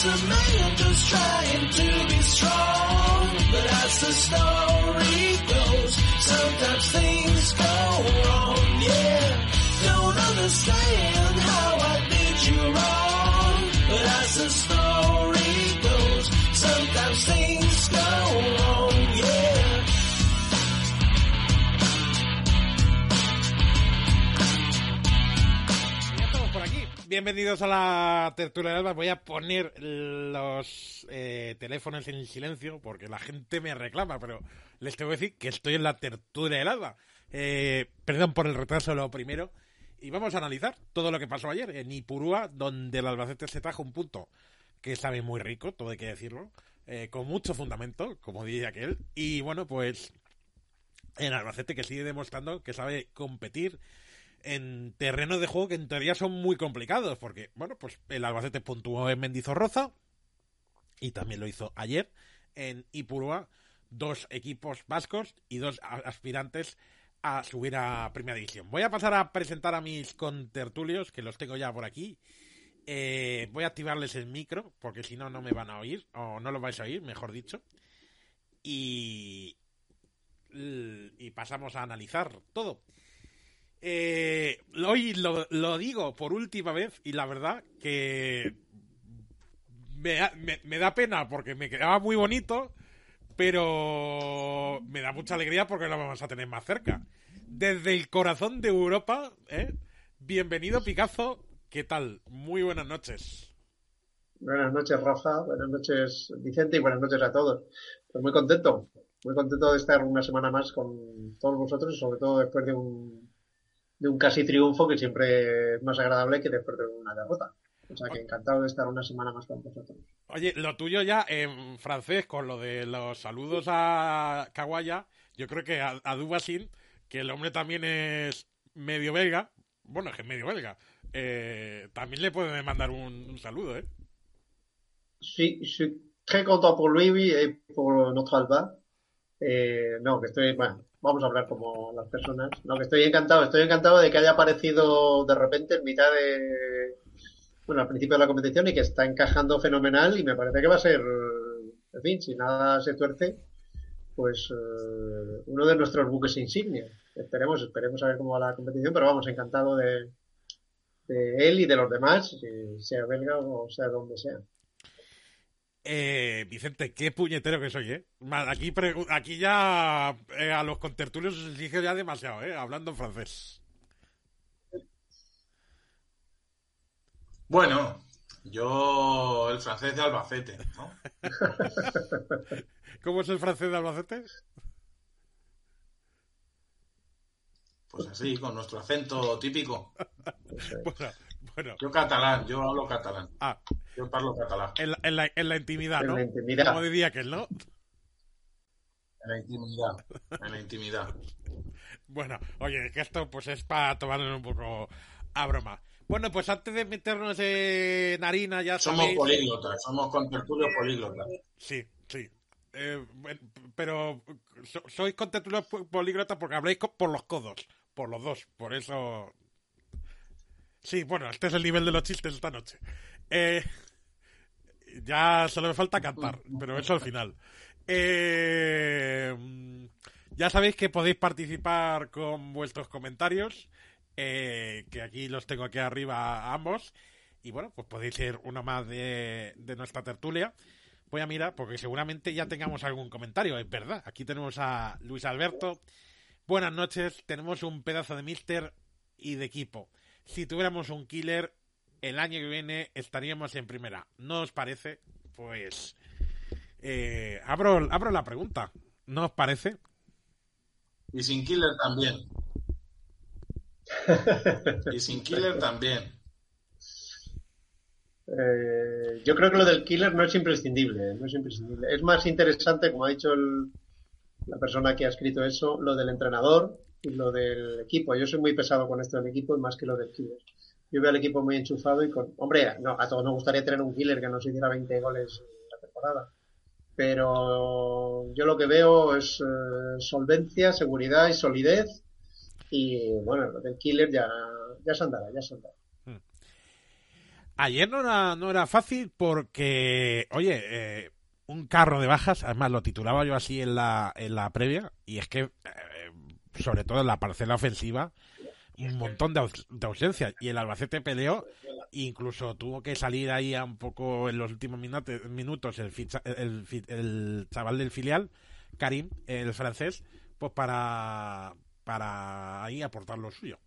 just a man just trying to be strong. But as the story goes, sometimes things go wrong, yeah. Don't understand how I did you wrong. But as the story goes, sometimes things Bienvenidos a la tertulia de Alba. Voy a poner los eh, teléfonos en silencio porque la gente me reclama, pero les tengo que decir que estoy en la tertulia del Alba. Eh, perdón por el retraso, lo primero. Y vamos a analizar todo lo que pasó ayer en Ipurúa, donde el Albacete se trajo un punto que sabe muy rico, todo hay que decirlo, eh, con mucho fundamento, como diría aquel. Y bueno, pues el Albacete que sigue demostrando que sabe competir en terrenos de juego que en teoría son muy complicados, porque, bueno, pues el Albacete puntuó en Mendizorroza y también lo hizo ayer en Ipurúa, dos equipos vascos y dos aspirantes a subir a Primera División. Voy a pasar a presentar a mis contertulios, que los tengo ya por aquí. Eh, voy a activarles el micro, porque si no, no me van a oír, o no lo vais a oír, mejor dicho. Y, y pasamos a analizar todo. Eh, hoy lo, lo digo por última vez y la verdad que me, da- pena porque me quedaba muy bonito, pero me da mucha alegría porque lo vamos a tener más cerca. Desde el corazón de Europa, ¿eh? bienvenido Picazo, ¿qué tal? Muy buenas noches. Buenas noches, Rafa. Buenas noches, Vicente, y buenas noches a todos. Pues muy contento, muy contento de estar una semana más con todos vosotros, sobre todo después de un, de un casi triunfo que siempre es más agradable que después de una derrota. O sea que encantado de estar una semana más con vosotros. Oye, lo tuyo ya en francés, con lo de los saludos a Kawaya, yo creo que a, a Dubasin, que el hombre también es medio belga, bueno, es que es medio belga, eh, también le pueden mandar un, un saludo, ¿eh? Sí, suis très content pour lui et pour notre Alba. Eh, no, que estoy, bueno, vamos a hablar como las personas. No, que estoy encantado, estoy encantado de que haya aparecido de repente en mitad de, bueno, al principio de la competición y que está encajando fenomenal y me parece que va a ser, en fin, si nada se tuerce, pues eh, uno de nuestros buques insignia. Esperemos, esperemos a ver cómo va la competición, pero vamos, encantado de, de él y de los demás, sea belga o sea donde sea. Eh, Vicente, qué puñetero que soy, ¿eh? Aquí, aquí ya eh, a los contertulios os exijo ya demasiado, ¿eh? Hablando en francés. Bueno, yo el francés de Albacete, ¿no? ¿Cómo es el francés de Albacete? Pues así, con nuestro acento típico. Bueno, bueno. Yo catalán, yo hablo catalán. Ah, Yo parlo catalán. en la, en la, en la intimidad, En ¿no? la intimidad. Como diría aquel, ¿no? En la intimidad. En la intimidad. Bueno, oye, que esto pues es para tomarlo un poco a broma. Bueno, pues antes de meternos en harina, ya Somos sabéis... políglotas, somos contertulios políglotas. Sí, sí. Eh, pero so- sois contertulios po- políglotas porque habláis por los codos, por los dos, por eso... Sí, bueno, este es el nivel de los chistes esta noche. Eh, ya solo me falta cantar, pero eso al final. Eh, ya sabéis que podéis participar con vuestros comentarios, eh, que aquí los tengo aquí arriba ambos. Y bueno, pues podéis ser uno más de, de nuestra tertulia. Voy a mirar, porque seguramente ya tengamos algún comentario, es verdad. Aquí tenemos a Luis Alberto. Buenas noches, tenemos un pedazo de mister y de equipo. Si tuviéramos un killer, el año que viene estaríamos en primera. ¿No os parece? Pues eh, abro, abro la pregunta. ¿No os parece? Y sin killer también. Y sin killer también. Eh, yo creo que lo del killer no es imprescindible, no es imprescindible. Es más interesante, como ha dicho el- la persona que ha escrito eso, lo del entrenador y lo del equipo. Yo soy muy pesado con esto del equipo y más que lo del killer. Yo veo al equipo muy enchufado y con... Hombre, no, a todos nos gustaría tener un killer que nos hiciera 20 goles en la temporada. Pero yo lo que veo es eh, solvencia, seguridad y solidez. Y bueno, lo del killer ya, ya se andará, ya se andará. Ayer no era, no era fácil porque, oye, eh, un carro de bajas, además lo titulaba yo así en la, en la previa, y es que, eh, sobre todo en la parcela ofensiva, un montón de, aus- de ausencias. Y el Albacete peleó, incluso tuvo que salir ahí un poco en los últimos minutos, el, ficha- el, el chaval del filial, Karim, el francés, pues para, para ahí aportar lo suyo.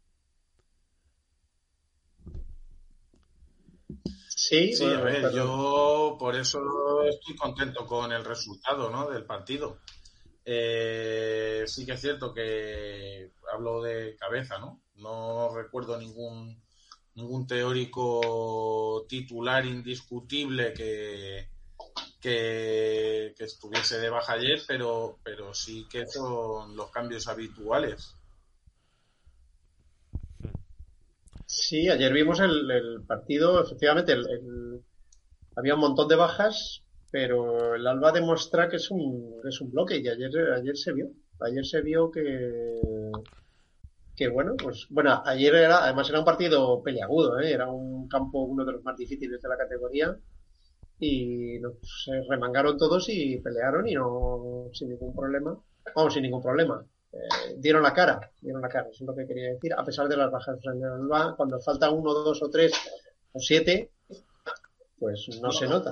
Sí, Sí, bueno, a ver, yo por eso estoy contento con el resultado ¿no? del partido. Eh, sí que es cierto que hablo de cabeza, ¿no? No recuerdo ningún, ningún teórico titular indiscutible que, que, que estuviese de baja ayer, pero, pero sí que son los cambios habituales. Sí, ayer vimos el, el partido, efectivamente, el- había un montón de bajas, pero el Alba demuestra que es un, es un bloque y ayer, ayer se vio. Ayer se vio que, que bueno, pues bueno, ayer era, además era un partido peliagudo, ¿eh? Era un campo uno de los más difíciles de la categoría y no, se remangaron todos y pelearon y no sin ningún problema. Vamos, sin ningún problema. Eh, dieron la cara, dieron la cara, eso es lo que quería decir, a pesar de las bajas en el Alba, cuando falta uno, dos o tres o siete, pues no se nota.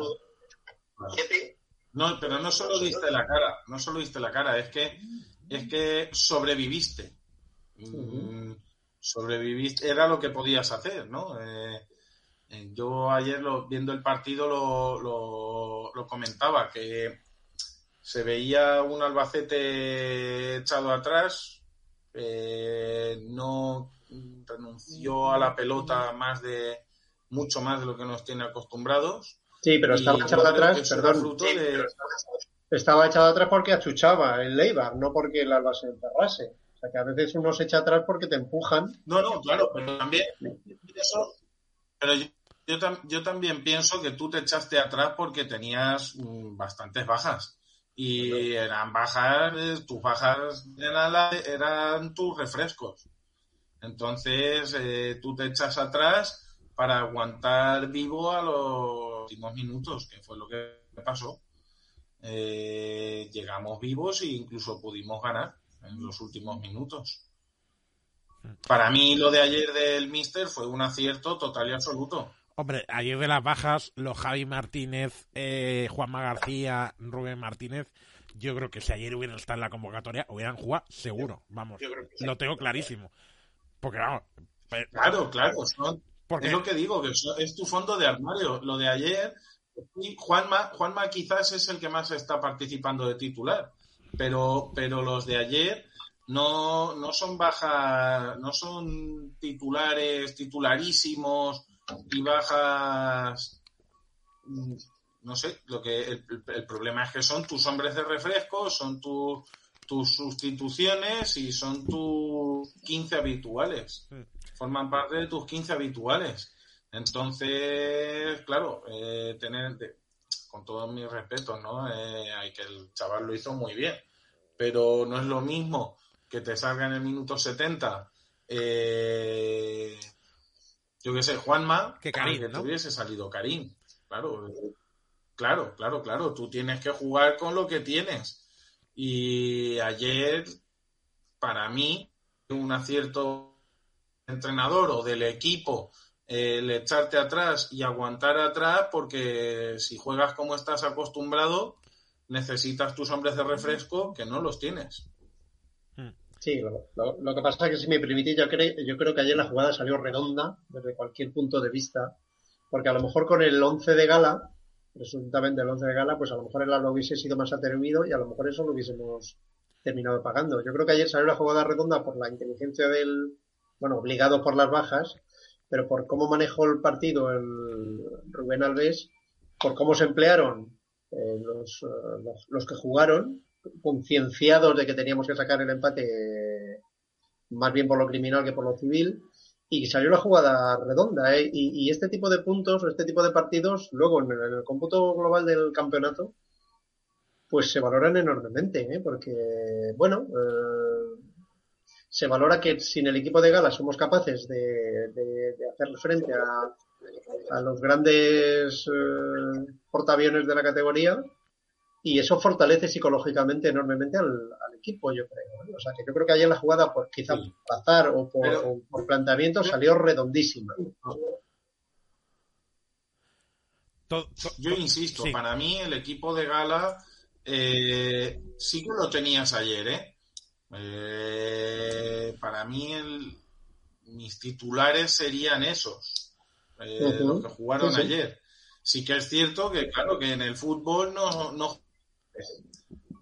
No, pero no solo diste la cara, no solo diste la cara, es que es que sobreviviste. Sobreviviste, era lo que podías hacer, ¿no? Eh, eh, yo ayer lo- viendo el partido lo, lo- lo comentaba, que se veía un Albacete echado atrás, eh, no renunció a la pelota más de mucho más de lo que nos tiene acostumbrados. Sí, pero estaba echado atrás, perdón, fruto de- estaba echado atrás porque achuchaba el Leibar, no porque el Alba se enterrase. O sea que a veces uno se echa atrás porque te empujan. No, no, claro, pero también eso- pero yo, yo, tam- yo también pienso que tú te echaste atrás porque tenías mm, bastantes bajas. Y eran bajas, tus bajas eran, eran tus refrescos. Entonces, eh, tú te echas atrás para aguantar vivo a los últimos minutos, que fue lo que pasó. Eh, llegamos vivos e incluso pudimos ganar en los últimos minutos. Para mí lo de ayer del Mister fue un acierto total y absoluto. Hombre, ayer de las bajas, los Javi Martínez, eh, Juanma García, Rubén Martínez, yo creo que si ayer hubieran estado en la convocatoria, hubieran jugado seguro, vamos, lo tengo clarísimo. Porque vamos, Claro, claro, son- porque es lo que digo, que es tu fondo de armario. Lo de ayer, Juanma, Juanma quizás es el que más está participando de titular, pero, pero los de ayer no, no son bajas, no son titulares, titularísimos y bajas mm, no sé, lo que el, el problema es que son tus hombres de refresco, son tu- tus sustituciones y son tus 15 habituales. Forman parte de tus 15 habituales. Entonces, claro, eh, tener, de- con todos mis respetos, ¿no? Eh, hay que el chaval lo hizo muy bien, pero no es lo mismo que te salga en el minuto 70. eh, yo qué sé, Juanma, Que Karim, que ¿no? hubiese salido Karim. Claro, claro, claro, claro. Tú tienes que jugar con lo que tienes. Y ayer, para mí, un acierto entrenador o del equipo el echarte atrás y aguantar atrás, porque si juegas como estás acostumbrado, necesitas tus hombres de refresco que no los tienes. Sí, lo, lo- lo que pasa es que si me permitís, yo, creo yo creo que ayer la jugada salió redonda desde cualquier punto de vista, porque a lo mejor con el 11 de gala, presuntamente el 11 de gala, pues a lo mejor el Alba hubiese sido más atrevido y a lo mejor eso lo hubiésemos terminado pagando. Yo creo que ayer salió la jugada redonda por la inteligencia del, bueno, obligado por las bajas, pero por cómo manejó el partido el Rubén Alves, por cómo se emplearon eh, los, eh, los, los que jugaron, concienciados de que teníamos que sacar el empate eh, más bien por lo criminal que por lo civil, y salió la jugada redonda. ¿eh? Y, este tipo de puntos este tipo de partidos, luego en el, cómputo global del campeonato, pues se valoran enormemente, ¿eh? porque, bueno, eh, se valora que sin el equipo de gala somos capaces de, de, de hacer frente a, a los grandes eh, portaaviones de la categoría y eso fortalece psicológicamente enormemente al, al equipo, yo creo. ¿eh? O sea, que yo creo que ayer la jugada, por quizá Sí. por azar o por, Pero- o por planteamiento, salió redondísima. Yo to- insisto, sí. para mí el equipo de gala eh, sí que lo tenías ayer, ¿eh? Eh, para mí el- mis titulares serían esos, eh, los que jugaron Sí, sí. ayer. Sí que es cierto que, claro, que en el fútbol no, no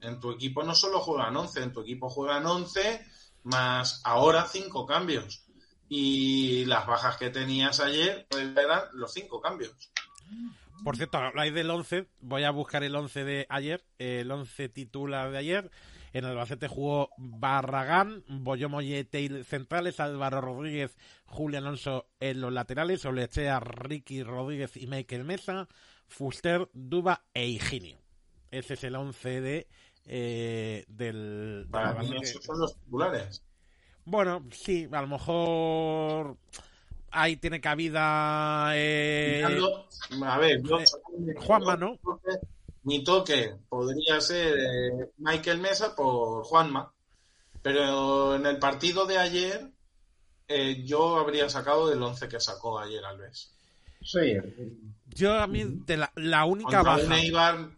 en tu equipo no solo juegan 11, en tu equipo juegan 11 más ahora cinco cambios. Y las bajas que tenías ayer pues, eran los cinco cambios. Por cierto, habláis del 11. Voy a buscar el 11 de ayer. El 11 titular de ayer. En Albacete jugó Barragán, Boyomo y Teil centrales, Álvaro Rodríguez, Julio Alonso en los laterales, Olechea, Ricky Rodríguez y Michael Mesa, Fuster, Duba e Higinio. Ese es el 11 de, eh, del, Para mí esos son los titulares. Bueno, sí, a lo mejor ahí tiene cabida. Eh, a ver, yo- eh, Juanma, ¿no? Mi toque podría ser eh, Michael Mesa por Juanma, pero en el partido de ayer eh, yo habría sacado del 11 que sacó ayer Alves. Sí, yo a mí, de la, la única Contra baja. Eibar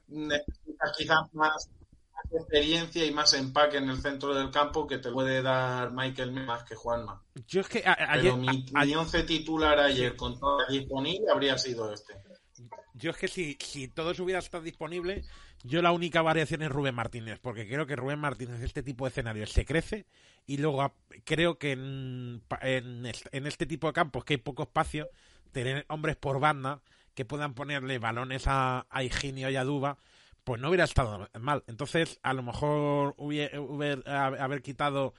necesitas quizás más, más experiencia y más empaque en el centro del campo que te puede dar Michael más que Juanma. Yo es que a- a- ayer, Pero mi, a- mi 11 titular ayer con todo disponible habría sido este. yo es que si, si todo eso hubiera estado disponible, yo la única variación es Rubén Martínez, porque creo que Rubén Martínez, este tipo de escenarios, se crece y luego creo que en, en, en este tipo de campos que hay poco espacio, tener hombres por banda que puedan ponerle balones a, a Higinio y a Duba, pues no hubiera estado mal. Entonces, a lo mejor hubiera, hubiera- haber quitado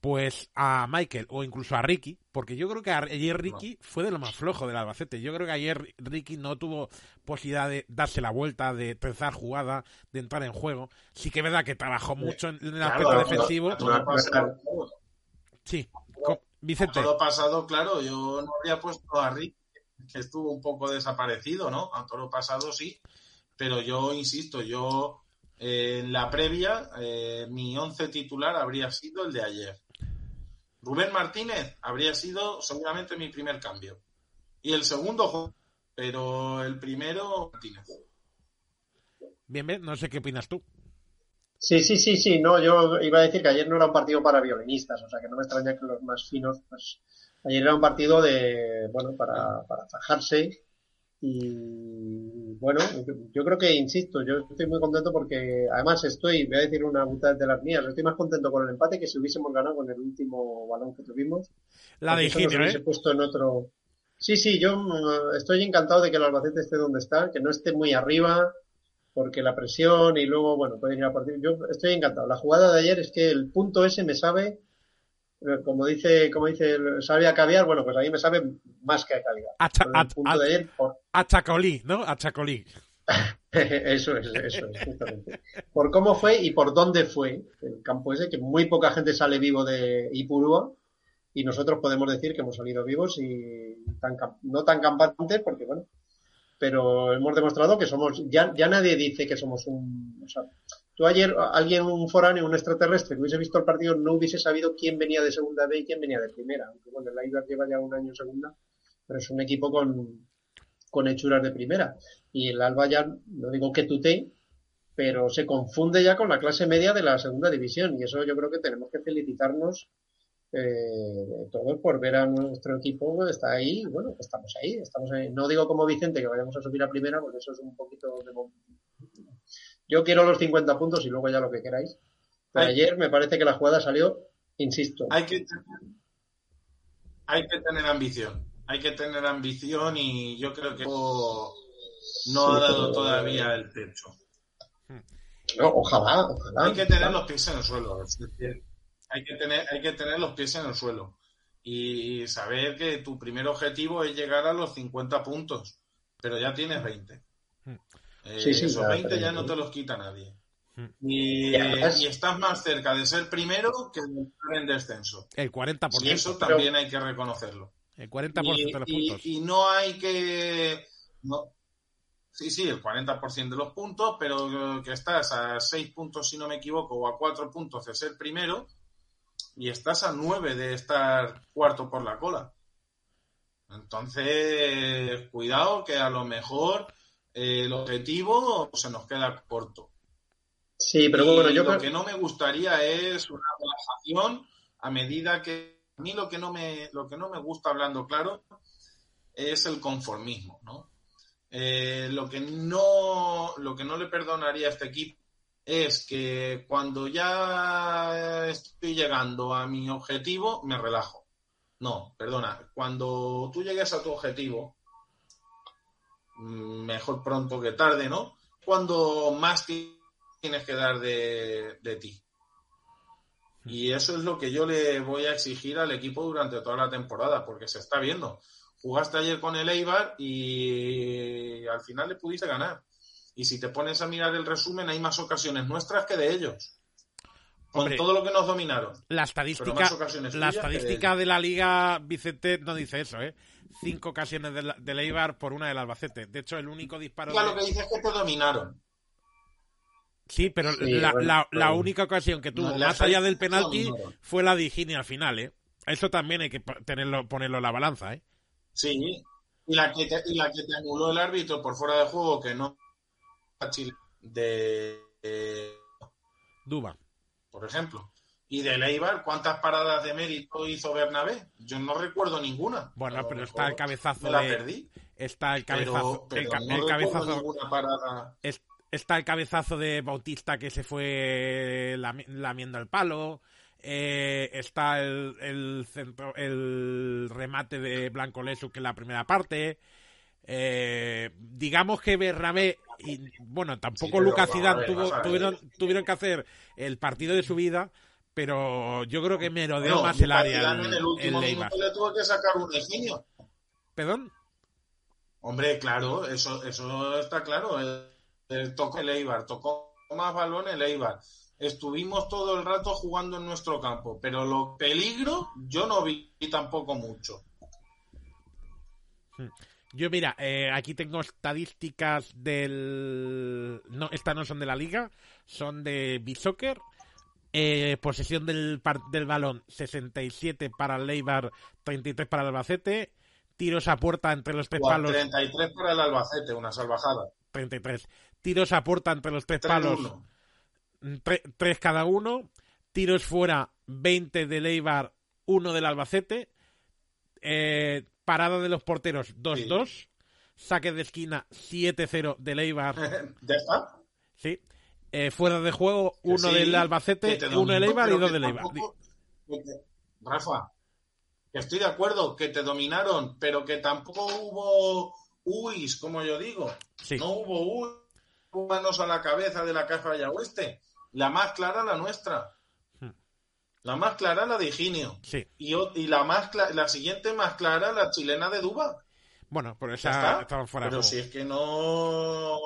pues a Michael o incluso a Ricky, porque yo creo que ayer Ricky fue de lo más flojo del Albacete. Yo creo que ayer Ricky no tuvo posibilidad de darse la vuelta, de pensar jugada, de entrar en juego. Sí que es verdad que trabajó mucho en el aspecto Claro, defensivo. pasado, Sí, Co- Vicente. a todo pasado, claro, yo no habría puesto a Rick, que estuvo un poco desaparecido, ¿no? A todo lo pasado sí, pero yo insisto, yo eh, en la previa, eh, mi once titular habría sido el de ayer. Rubén Martínez habría sido seguramente mi primer cambio. Y el segundo, pero el primero, Martínez. Bien, bien, no sé qué opinas tú. Sí, sí, sí, sí, no, yo iba a decir que ayer no era un partido para violinistas, o sea que no me extraña que los más finos, pues ayer era un partido de, bueno, para, para fajarse y bueno, yo, creo que, insisto, yo estoy muy contento porque además estoy, voy a decir una puta de las mías, estoy más contento con el empate que si hubiésemos ganado con el último balón que tuvimos. La hubiese ¿eh? puesto en otro... Sí, sí, yo mm, estoy encantado de que el Albacete esté donde está, que no esté muy arriba, porque la presión y luego, bueno, pueden ir a partir. Yo estoy encantado. La jugada de ayer es que el punto ese me sabe, como dice, como dice, sabe a caviar, bueno, pues a mí me sabe más que a caviar. A, cha- Pero a- el punto a- de ayer, por- a Chacolí, ¿no? A Chacolí. eso es, eso es, justamente. Por cómo fue y por dónde fue el campo ese, que muy poca gente sale vivo de Ipurúa y nosotros podemos decir que hemos salido vivos y tan, no tan campantes porque, bueno, pero hemos demostrado que somos, ya, ya nadie dice que somos un, o sea, tú ayer, alguien, un foráneo, un extraterrestre que hubiese visto el partido no hubiese sabido quién venía de segunda B y quién venía de primera, aunque bueno, el Eibar lleva ya un año en segunda, pero es un equipo con, con hechuras de primera. Y el Alba ya, no digo que tute, pero se confunde ya con la clase media de la segunda división. Y eso yo creo que tenemos que felicitarnos eh, todos por ver a nuestro equipo que está ahí. Bueno, estamos ahí, estamos ahí. No digo como Vicente que vayamos a subir a primera, porque eso es un poquito de... Yo quiero los 50 puntos y luego ya lo que queráis. Pero ayer me parece que la jugada salió, insisto, Hay que tener, hay que tener ambición. Hay que tener ambición y yo creo que no Sí, ha dado todavía el techo. no, ojalá, ojalá. Hay que tener los pies en el suelo. hay que tener, hay que tener los pies en el suelo. Y saber que tu primer objetivo es llegar a los 50 puntos. Pero ya tienes 20. Eh, Sí, sí, esos ya, 20 ya no te los quita nadie. Hmm. Y, Y estás más cerca de ser primero que de estar en descenso. El 40%. Y eso también hay que reconocerlo. El 40% y, de los y- puntos. y no hay que. No, sí, sí, el 40% de los puntos, pero que estás a 6 puntos, si no me equivoco, o a 4 puntos de ser primero, y estás a 9 de estar cuarto por la cola. Entonces, cuidado que a lo mejor eh, el objetivo se nos queda corto. Sí, pero Y bueno, yo lo creo que no me gustaría es una relajación a medida que a mí lo que no me lo que no me gusta hablando claro es el conformismo, ¿no? Eh, lo que no lo que no le perdonaría a este equipo es que cuando ya estoy llegando a mi objetivo me relajo. No, perdona, cuando tú llegues a tu objetivo, mejor pronto que tarde, ¿no? Cuando más ti- tienes que dar de, de ti. Y eso es lo que yo le voy a exigir al equipo durante toda la temporada, porque se está viendo. Jugaste ayer con el Eibar y al final le pudiste ganar. Y si te pones a mirar el resumen, hay más ocasiones nuestras que de ellos. Con Hombre, todo lo que nos dominaron. La estadística, la de estadística de la liga Vicente no dice eso, ¿eh? Cinco ocasiones del, del Eibar por una del Albacete. De hecho, el único disparo. Ya de- lo que dices es que te dominaron. Sí, pero Sí, la, bueno, la- la única ocasión que tuvo, No, la más allá del penalti, fue la de Higini al final, ¿eh? Eso también hay que tenerlo, ponerlo en la balanza, ¿eh? Sí. Y la que te, y la que te anuló el árbitro por fuera de juego, que no de, de- Duba. Por ejemplo. Y de Leibar, ¿cuántas paradas de mérito hizo Bernabé? Yo no recuerdo ninguna. Bueno, pero está el cabezazo me la de- perdí. Está el cabezazo. pero el, ca- no el recuerdo cabezazo. ninguna parada. es- está el cabezazo de Bautista que se fue lami- lamiendo el palo. eh, está el, el centro, el remate de Blanco Lesu que es la primera parte. Eh, digamos que Bernabé y bueno tampoco Lucas Zidane tuvo- tuvieron tuvieron que hacer el partido de su vida pero yo creo que merodeó No, más el área el, en el el último minuto le tuvo que sacar un ingenio. perdón Hombre, claro, eso, eso está claro. El, el tocó el Eibar, tocó más balón el Eibar. Estuvimos todo el rato jugando en nuestro campo, pero lo peligro yo no vi tampoco mucho. Yo, mira, eh, aquí tengo estadísticas del. No, estas no son de la liga, son de B-Soccer. Eh, posesión del, par- del balón 67 para el Leibar, 33 para el Albacete. Tiros a puerta entre los tres palos, 33 para el Albacete, una salvajada. 33. Tiros a puerta entre los tres palos, 3-1. 3 cada uno. Tiros fuera, 20 del Eibar, 1 del Albacete. Eh, parada de los porteros, 2-2. Saque de esquina, 7-0 del Eibar. ¿Ya está? Sí. Eh, fuera de juego, uno sí, del Albacete, te uno del dominó, Eibar y dos del Eibar. tampoco- que Rafa, que estoy de acuerdo, que te dominaron, pero que tampoco hubo uis, como yo digo. Sí. No hubo uis, manos a la cabeza de la caja de Oeste. La más clara, la nuestra. La más clara, la de Higinio. Sí. Y, y la más la siguiente más clara, la chilena de Duba. Bueno, Ya esa estaban fuera de Pero juego. si es que no...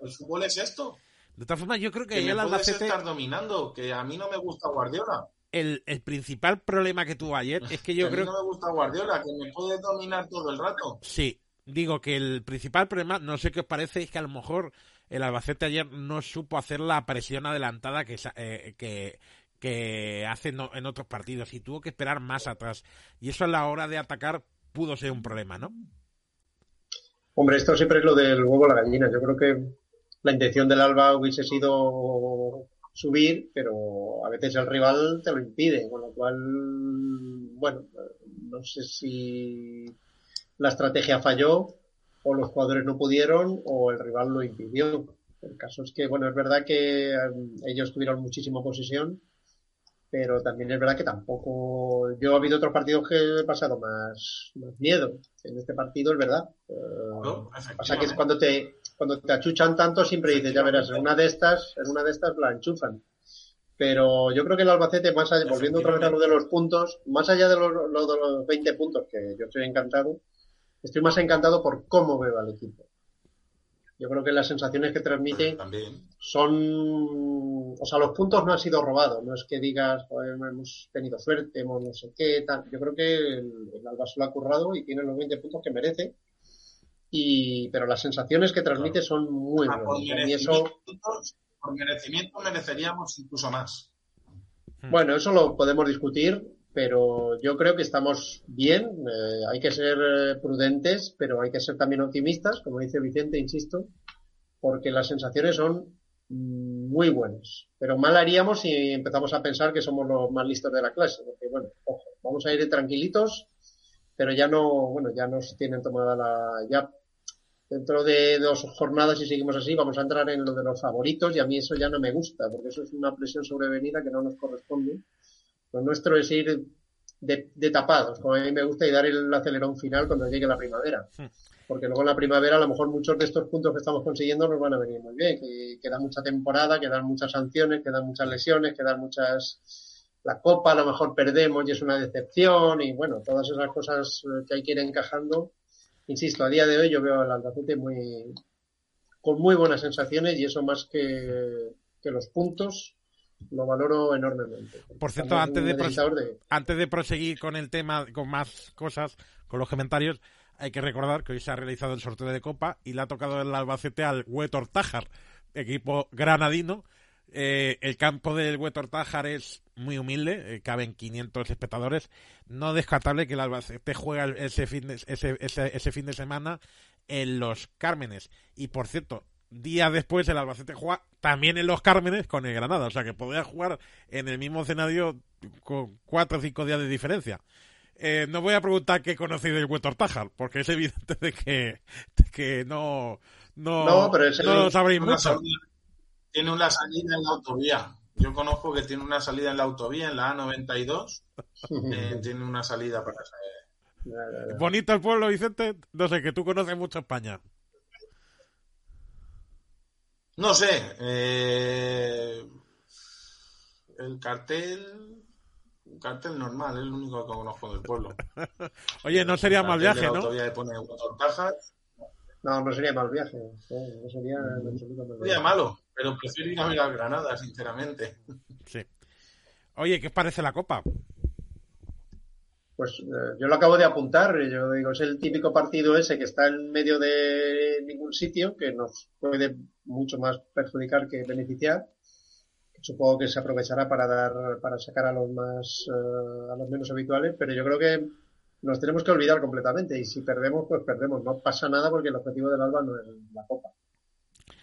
El fútbol es esto. De todas formas, yo creo que me el Albacete, estar dominando, que a mí no me gusta Guardiola. el, el principal problema que tuvo ayer es que yo que a mí creo no me gusta Guardiola, que me puede dominar todo el rato. Sí, digo que el principal problema, no sé qué os parece, es que a lo mejor el Albacete ayer no supo hacer la presión adelantada que, eh, que, que hace en otros partidos y tuvo que esperar más atrás. Y eso a la hora de atacar pudo ser un problema, ¿no? Hombre, esto siempre es lo del huevo a la gallina. Yo creo que la intención del Alba hubiese sido subir, pero a veces el rival te lo impide, con lo cual, bueno, no sé si la estrategia falló o los jugadores no pudieron o el rival lo impidió. El caso es que, bueno, es verdad que eh, ellos tuvieron muchísima posesión, pero también es verdad que tampoco. Yo he habido otros partidos que he pasado más, más miedo. En este partido es verdad. ¿no? Pasa que es cuando te, cuando te achuchan tanto, siempre dices, ya verás, en una de estas, en una de estas la enchufan. Pero yo creo que el Albacete, más allá, volviendo otra vez a lo de los puntos, más allá de los, lo de los 20 puntos, que yo estoy encantado, estoy más encantado por cómo veo al equipo. Yo creo que las sensaciones que transmite También. son, o sea, los puntos no han sido robados, no es que digas, "Joder, hemos tenido suerte, hemos no sé qué, tal. Yo creo que el, el Alba se lo ha currado y tiene los 20 puntos que merece. Y, pero las sensaciones que transmite son muy Ah, por, buenas. Y a mí eso, por merecimiento mereceríamos incluso más. Bueno, eso lo podemos discutir, pero yo creo que estamos bien. eh, hay que ser eh, prudentes, pero hay que ser también optimistas, como dice Vicente, insisto, porque las sensaciones son mm, muy buenas. Pero mal haríamos si empezamos a pensar que somos los más listos de la clase, porque bueno, ojo, vamos a ir tranquilitos, pero ya no, bueno, ya nos tienen tomada la, ya dentro de dos jornadas si seguimos así vamos a entrar en lo de los favoritos y a mí eso ya no me gusta porque eso es una presión sobrevenida que no nos corresponde lo nuestro es ir de, de tapados como a mí me gusta y dar el acelerón final cuando llegue la primavera. Porque luego en la primavera a lo mejor muchos de estos puntos que estamos consiguiendo nos van a venir muy bien que queda mucha temporada quedan muchas sanciones quedan muchas lesiones quedan muchas la copa a lo mejor perdemos y es una decepción y bueno todas esas cosas eh, que hay que ir encajando. Insisto, a día de hoy yo veo al Albacete muy con muy buenas sensaciones y eso más que, que los puntos lo valoro enormemente. Por cierto, antes de, antes de proseguir con el tema, con más cosas, con los comentarios, hay que recordar que hoy se ha realizado el sorteo de Copa y le ha tocado el Albacete al Huetor Tájar, equipo granadino. Eh, el campo del Huetor Tájar es muy humilde, eh, caben 500 espectadores. No descartable que el Albacete juega ese fin de, ese, ese, ese fin de semana en Los Cármenes. Y por cierto, días después el Albacete juega también en Los Cármenes con el Granada. O sea que podría jugar en el mismo escenario con cuatro o cinco días de diferencia. Eh, no voy a preguntar qué conocéis del Huetor Tájar, porque es evidente de que, de que no, no, No, pero es el- no lo sabréis mucho. salida- tiene una salida en la autovía. Yo conozco que tiene una salida en la autovía, en la A92. eh, tiene una salida para esa- Bonito el pueblo, Vicente. No sé, que tú conoces mucho España. No sé. eh, el cartel. Un cartel normal, es el único que conozco del pueblo. Oye, no sería mal de viaje, ¿no? que pone. No, no sería mal viaje. eh, No sería mal Sería viaje. malo, pero prefiero ir a ver a Granada, sinceramente. Sí. Oye, ¿qué os parece la copa? Pues eh, yo lo acabo de apuntar, yo digo, es el típico partido ese que está en medio de ningún sitio, que nos puede mucho más perjudicar que beneficiar. Supongo que se aprovechará para dar, para sacar a los más, eh, a los menos habituales, pero yo creo que nos tenemos que olvidar completamente y si perdemos, pues perdemos. No pasa nada porque el objetivo del Alba no es la Copa.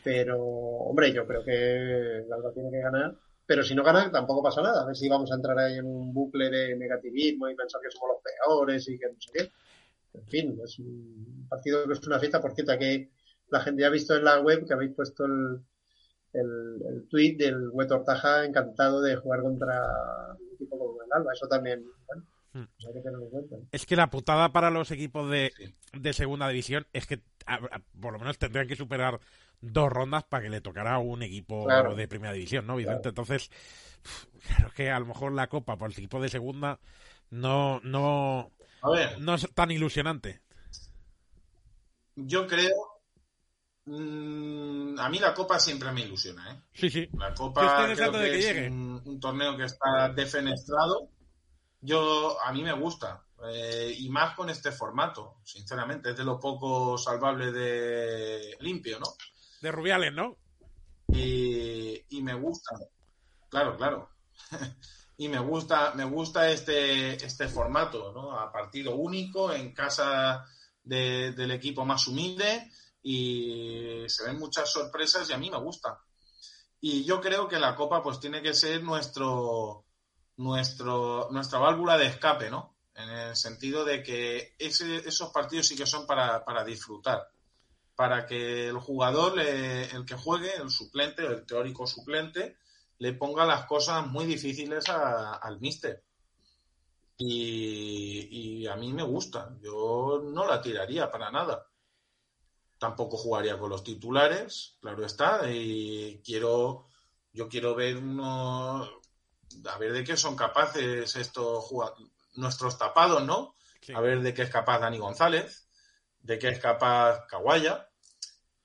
Pero, hombre, yo creo que el Alba tiene que ganar. Pero si no gana, tampoco pasa nada. A ver si vamos a entrar ahí en un bucle de negativismo y pensar que somos los peores y que no sé qué. En fin, es un partido que es una fiesta. Por cierto, que la gente ya ha visto en la web que habéis puesto el, el, el tweet del Hueto Ortaja encantado de jugar contra un equipo como el Alba. Eso también, hay que tenerlo en cuenta. Es que la putada para los equipos de, Sí. de segunda división es que a- a- por lo menos tendrían que superar dos rondas para que le tocara a un equipo Claro. de primera división, ¿no, Vicente? Claro. Entonces, claro que a lo mejor la copa por el equipo de segunda no, no, A ver, no es tan ilusionante. yo creo. mm, a mí la Copa siempre me ilusiona, ¿eh? Sí, sí. La Copa creo que, de que es llegue. un, un torneo que está defenestrado. Yo, a mí me gusta. eh, y más con este formato, sinceramente. Es de lo poco salvable de limpio, ¿no? De Rubiales, ¿no? y, y me gusta. Claro, claro. y me gusta, me gusta este, este formato, ¿no? A partido único, en casa de- del equipo más humilde, y se ven muchas sorpresas y a mí me gusta. Y yo creo que la Copa pues tiene que ser nuestro, nuestro, nuestra válvula de escape, ¿no? En el sentido de que ese- esos partidos sí que son para, para disfrutar para que el jugador, el que juegue, el suplente, el teórico suplente, le ponga las cosas muy difíciles a- al míster. Y, a mí me gusta. Yo no la tiraría para nada. Tampoco jugaría con los titulares, claro está. Y quiero, yo quiero ver uno, a ver de qué son capaces estos nuestros tapados, ¿no? Sí. a ver de qué es capaz Dani González, de qué es capaz Kawaya,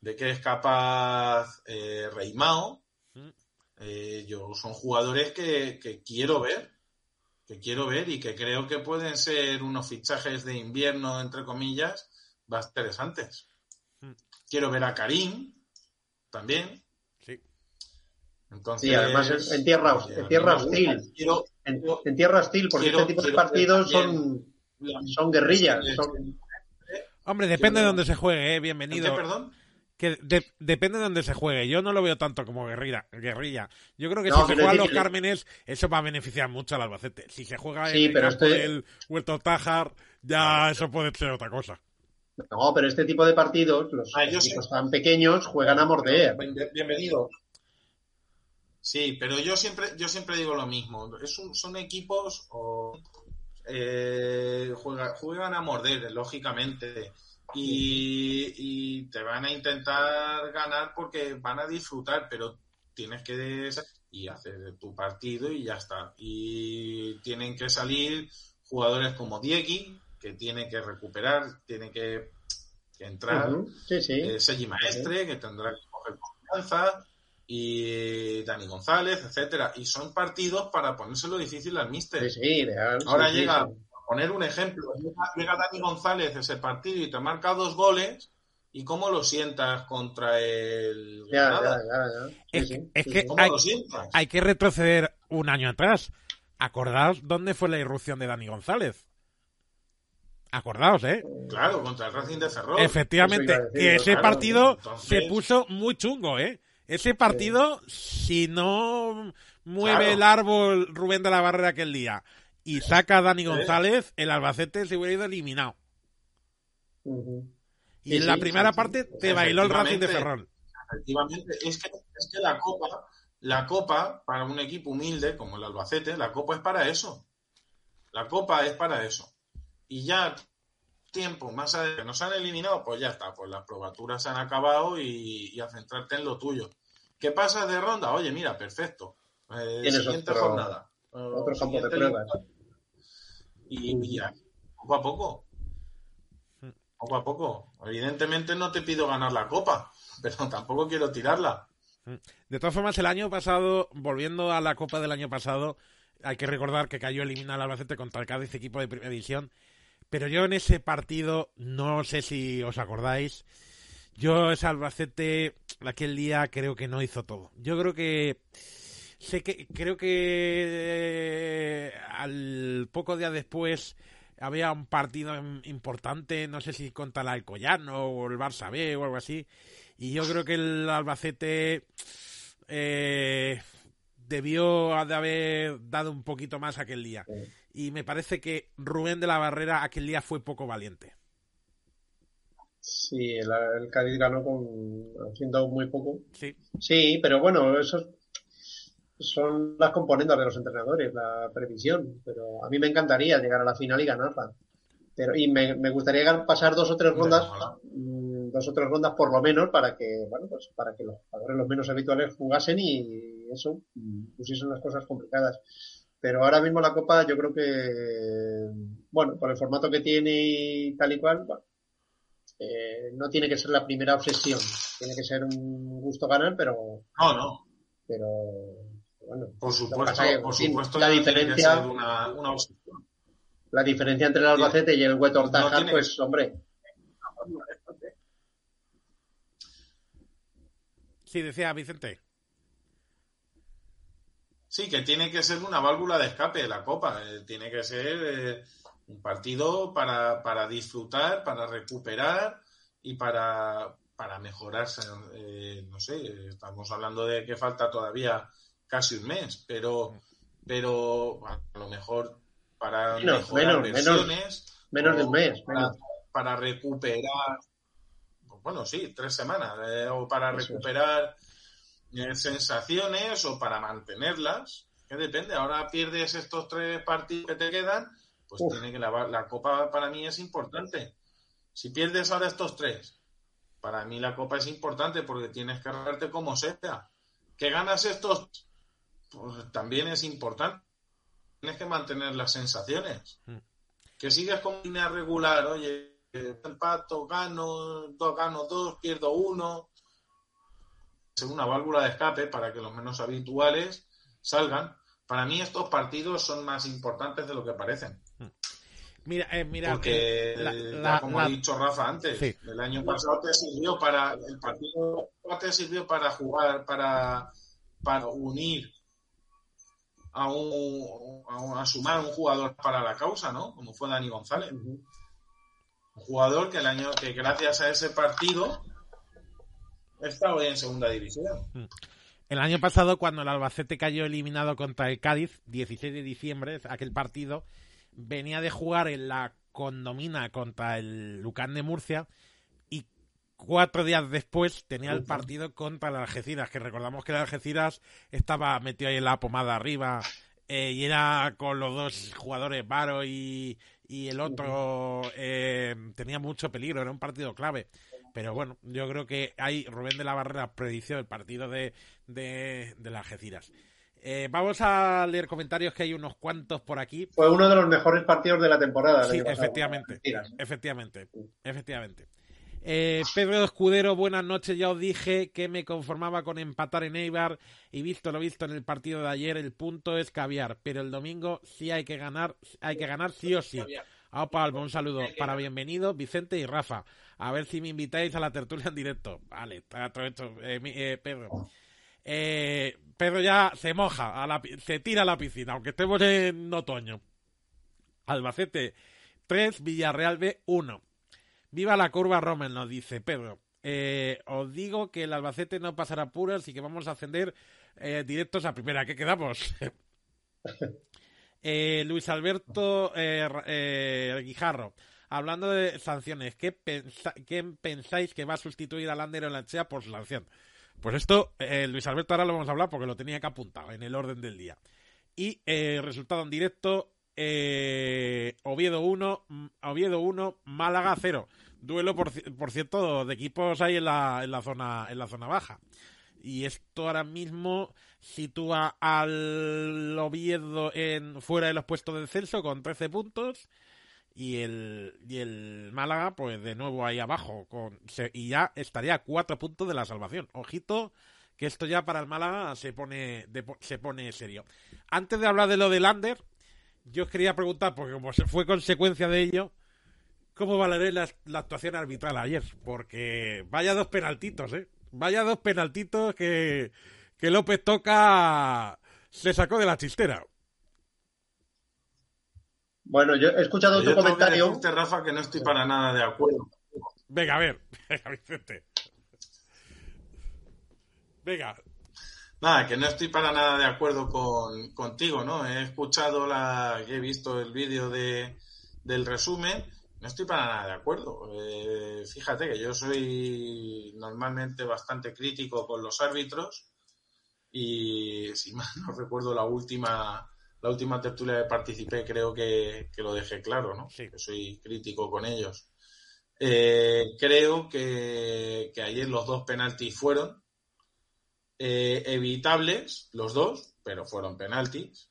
de qué es capaz eh, Reimao. Mm. Eh, yo son jugadores que, que quiero ver, que quiero ver y que creo que pueden ser unos fichajes de invierno, entre comillas, bastante interesantes. Mm. Quiero ver a Karim también. Sí. Entonces, Sí, además en- tierra- eh, en tierra hostil. Quiero- En, en tierra hostil, porque Quiero- este tipo de partidos son, son guerrillas. Son, Hombre, depende de dónde se juegue, eh, ¿En bienvenido. qué, perdón? Que de- depende de dónde se juegue. Yo no lo veo tanto como guerrilla. guerrilla. Yo creo que No, si se decir los Cármenes, eso va a beneficiar mucho al Albacete. Si se juega Sí, en el pero campo este- del Huerto Tájar, ya eso puede ser otra cosa. no, pero este tipo de partidos, los Ah, equipos tan pequeños juegan a morder. Bien- Bienvenido. Sí, pero yo siempre, yo siempre digo lo mismo. Es un- son equipos o eh, juega- juegan a morder, lógicamente. Y, y te van a intentar ganar porque van a disfrutar, pero tienes que des- y hacer tu partido y ya está. Y tienen que salir jugadores como Diegui, que tienen que recuperar, tienen que, que entrar Sí, sí. eh, Sergi Maestre, que tendrá que coger confianza, y Dani González, etcétera. Y son partidos para ponérselo difícil al míster. Sí, sí, ideal. Ahora sí, llega, sí. a poner un ejemplo, llega, llega Dani González ese partido y te marca dos goles, ¿y cómo lo sientas contra el ya, Granada? ya, ya. Sí, Es- sí, es sí, que sí. ¿Cómo hay- lo sientas? Hay que retroceder un año atrás. Acordaos dónde fue la irrupción de Dani González. Acordaos, ¿eh? Claro, contra el Racing de Ferrol. Efectivamente, decir, que ese claro, partido entonces- se puso muy chungo, ¿eh? Ese partido, si no mueve Claro. el árbol Rubén de la Barrera aquel día y saca a Dani. González, el Albacete se hubiera ido eliminado. Y Sí, en la sí, primera sí, parte te bailó el Racing de. Ferrol. Efectivamente, es que, es que la copa, la copa, para un equipo humilde como el Albacete, la copa es para eso. La copa es para eso. Y ya tiempo más adelante que nos han eliminado, pues ya está, pues las probaturas se han acabado y, y a centrarte en lo tuyo. ¿Qué pasa de ronda? Oye, mira, perfecto. Eh, Tienes siguiente otro- jornada. Otro campo de pruebas. y, y ya, poco a poco. Poco a poco. Evidentemente no te pido ganar la copa, pero tampoco quiero tirarla. De todas formas, el año pasado, volviendo a la Copa del año pasado, hay que recordar que cayó eliminado el Albacete contra el Cádiz, equipo de primera división. Pero yo en ese partido, no sé si os acordáis, yo ese Albacete, aquel día creo que no hizo todo. Yo creo que sé que creo que eh, al poco día después había un partido im- importante, no sé si contra el Alcoyano o el Barça B o algo así, y yo creo que el Albacete eh, debió de haber dado un poquito más aquel día. Y me parece que Rubén de la Barrera aquel día fue poco valiente. Sí, el, el Cádiz ganó con haciendo muy poco. Sí, Sí, pero bueno, eso son las componentes de los entrenadores, la previsión. Pero a mí me encantaría llegar a la final y ganarla. Pero, y me, me gustaría pasar dos o tres rondas, mm, dos o tres rondas por lo menos para que, bueno, pues para que los jugadores los menos habituales jugasen y eso, mm, pusiesen las cosas complicadas. Pero ahora mismo la Copa yo creo que, bueno, por el formato que tiene y tal y cual, bueno, eh, no tiene que ser la primera obsesión. Tiene que ser un gusto ganar, pero, No, no. pero bueno, Por supuesto, que, por fin, supuesto la no diferencia- ser una, una obsesión. la diferencia entre el Albacete y el Huetor No Tajar, tiene- pues hombre, sí, decía Vicente. Sí, que tiene que ser una válvula de escape de la Copa. eh, tiene que ser eh, un partido para, para disfrutar, para recuperar y para, para mejorarse. eh, no sé, estamos hablando de que falta todavía casi un mes, pero, pero a lo mejor para Menos, mejorar menos, menos. de un mes. Para, recuperar, bueno, sí, tres semanas, eh, o para Eso recuperar sensaciones o para mantenerlas, que depende. Ahora pierdes estos tres partidos que te quedan, pues Uf. tiene que la, la copa para mí es importante. Si pierdes ahora estos tres, para mí la copa es importante porque tienes que arreglarte como sea. Que ganas estos, pues también es importante. Tienes que mantener las sensaciones. Mm. Que sigues con línea regular, oye, empato, gano, dos gano dos, pierdo uno. Una válvula de escape para que los menos habituales salgan. Para mí estos partidos son más importantes de lo que parecen. Mira, eh, mira, Porque, eh, la- como la- ha dicho Rafa antes, Sí. el año pasado te sirvió para el partido te sirvió para jugar, para, para unir a un, a un- a sumar un jugador para la causa, ¿no? Como fue Dani González. Un jugador que el año que gracias a ese partido está hoy en segunda división. El año pasado, cuando el Albacete cayó eliminado contra el Cádiz, 16 de diciembre, aquel partido, venía de jugar en la condomina contra el Lucán de Murcia y cuatro días después tenía el partido contra el Algeciras, que recordamos que el Algeciras estaba metido ahí en la pomada arriba eh, y era con los dos jugadores, Varo y, y el otro, eh, tenía mucho peligro, era un partido clave. Pero bueno, yo creo que ahí Rubén de la Barrera predició el partido de, de, de las Algeciras. Eh, vamos a leer comentarios que hay unos cuantos por aquí. Fue uno de los mejores partidos de la temporada. Sí, efectivamente. Efectivamente, efectivamente. Eh, Pedro Escudero, buenas noches. Ya os dije que me conformaba con empatar en Eibar y visto lo visto en el partido de ayer, el punto es caviar, pero el domingo sí hay que ganar, hay que ganar sí o sí. Opa, Alba, un saludo para bienvenido, Vicente y Rafa. A ver si me invitáis a la tertulia en directo. Vale, está todo hecho. Eh, eh, Pedro. Eh, Pedro ya se moja, a la se tira a la piscina, aunque estemos en otoño. Albacete 3, Villarreal B 1. Viva la curva Roman, nos dice Pedro. Eh, os digo que el Albacete no pasará puros y que vamos a ascender directos a primera. ¿Qué quedamos? Eh, Luis Alberto Guijarro. Hablando de sanciones, ¿qué, qué pensáis que va a sustituir a Lander o Lanchea por sanción? Pues esto, eh, Luis Alberto, ahora lo vamos a hablar porque lo tenía que apuntar en el orden del día. Y eh, resultado en directo, eh, Oviedo 1, mm, Oviedo 1, Málaga 0. Duelo, por, por cierto, de equipos ahí en la, en la, zona, en la zona baja. Y esto ahora mismo sitúa al Oviedo en, fuera de los puestos de descenso con 13 puntos. Y el, y el Málaga, pues de nuevo ahí abajo. Con, se- y ya estaría a 4 puntos de la salvación. Ojito, que esto ya para el Málaga se pone, se pone serio. Antes de hablar de lo de Lander, yo os quería preguntar, porque como se fue consecuencia de ello, ¿cómo valoráis la, la actuación arbitral ayer? Porque vaya dos penaltitos, ¿eh? Vaya dos penaltitos que, que López Toca se sacó de la chistera. Bueno, yo he escuchado Yo que comentario. decirte, Rafa, que no estoy para nada de acuerdo. Venga, a ver, venga, Vicente. Venga, Nada, que no estoy para nada de acuerdo con, contigo, ¿no? He escuchado la, he visto el vídeo de, del resumen, no estoy para nada de acuerdo. Eh, fíjate que yo soy normalmente bastante crítico con los árbitros y si mal no recuerdo la última, la última tertulia que participé creo que, que lo dejé claro, ¿no? Sí. Que soy crítico con ellos. Eh, creo que, que ayer los dos penaltis fueron eh, evitables, los dos, pero fueron penaltis.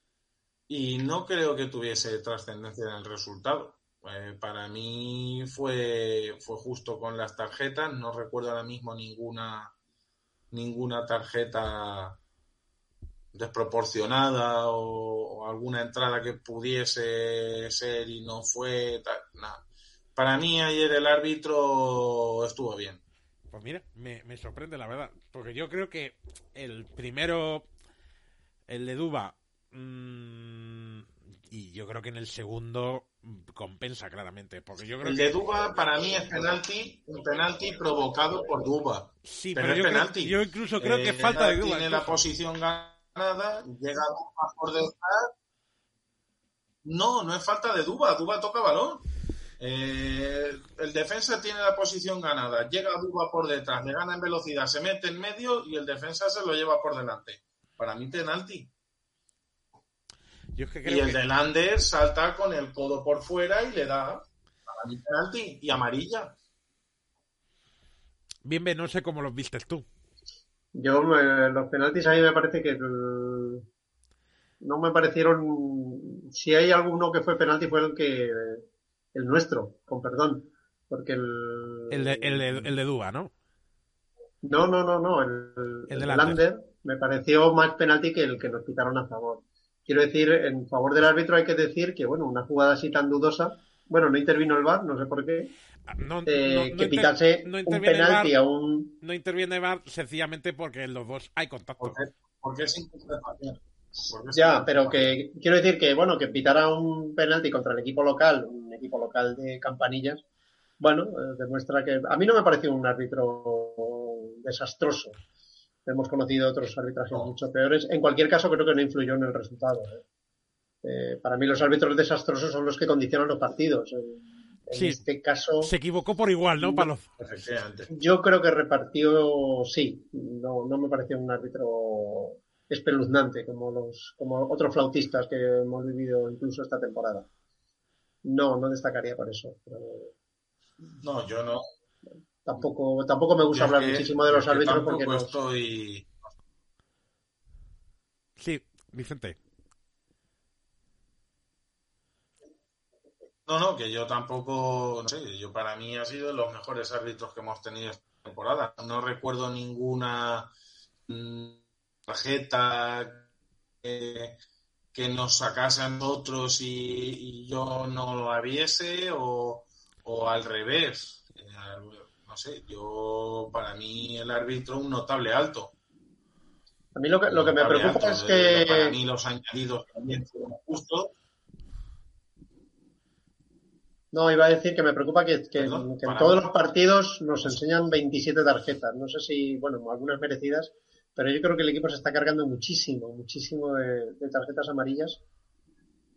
Y no creo que tuviese trascendencia en el resultado. Eh, para mí fue, fue justo con las tarjetas. No recuerdo ahora mismo ninguna, ninguna tarjeta desproporcionada o, o alguna entrada que pudiese ser y no fue. tal, nada. Para mí ayer el árbitro estuvo bien. pues mira, me, me sorprende la verdad. Porque yo creo que el primero, el de Duba, mm, y yo creo que en el segundo compensa claramente. Porque yo creo El que de Duba para mí es penalti, un penalti provocado por Duba. sí, pero pero, es yo, creo- penalti. yo incluso creo que Eh, es falta de Duba. Tiene la posición ganada, llega Duba por detrás. No, no es falta de Duba, Duba toca balón. Eh, el defensa tiene la posición ganada, llega Duba por detrás, le gana en velocidad, se mete en medio y el defensa se lo lleva por delante. Para mí penalti. Yo es que Y el que- de Lander salta con el codo por fuera y le da. Para mí penalti y amarilla. Bien, bien, no sé cómo los vistes tú. Yo, eh, los penaltis a mí me parece que eh, no me parecieron. Si hay alguno que fue penalti, fue el que. El nuestro, con perdón. Porque el. El de, el de, el de Dúa, ¿no? No, no, no, no. El, El de Lander. Lander me pareció más penalti que el que nos quitaron a favor. Quiero decir, en favor del árbitro hay que decir que, bueno, una jugada así tan dudosa, bueno, no intervino el VAR, no sé por qué, No, eh, no- que pitase no un interviene penalti a un. no interviene VAR sencillamente porque en los dos hay contacto. Porque, porque es interpretación. Porque es Ya, pero que quiero decir que, bueno, que pitara un penalti contra el equipo local, un equipo local de campanillas, bueno, eh, demuestra que a mí no me pareció un árbitro desastroso. Hemos conocido otros arbitrajes No. mucho peores. En cualquier caso, creo que no influyó en el resultado. ¿eh? Eh, para mí los árbitros desastrosos son los que condicionan los partidos. En, Sí. este caso, Se equivocó por igual, ¿no? Efectivamente. yo creo que repartió, sí, no, no me pareció un árbitro espeluznante como los, como otros flautistas que hemos vivido incluso esta temporada. No, no destacaría por eso. Pero No, yo no. tampoco, tampoco me gusta Yo hablar que- muchísimo de los árbitros porque nos- estoy. Sí, Vicente. No, no, que yo tampoco, no sé, yo para mí ha sido de los mejores árbitros que hemos tenido esta temporada. No recuerdo ninguna mm, tarjeta que, que nos sacase a nosotros y, y yo no la viese o, o al revés. Eh, No sé, yo para mí el árbitro un notable alto. A mí lo que, lo que me preocupa alto. es Eh, Para que mí los añadidos también fueron justos. No iba a decir que me preocupa que, que- Perdón, que en todos los partidos nos enseñan 27 tarjetas. No sé si, bueno, algunas merecidas, pero yo creo que el equipo se está cargando muchísimo, muchísimo de, de tarjetas amarillas.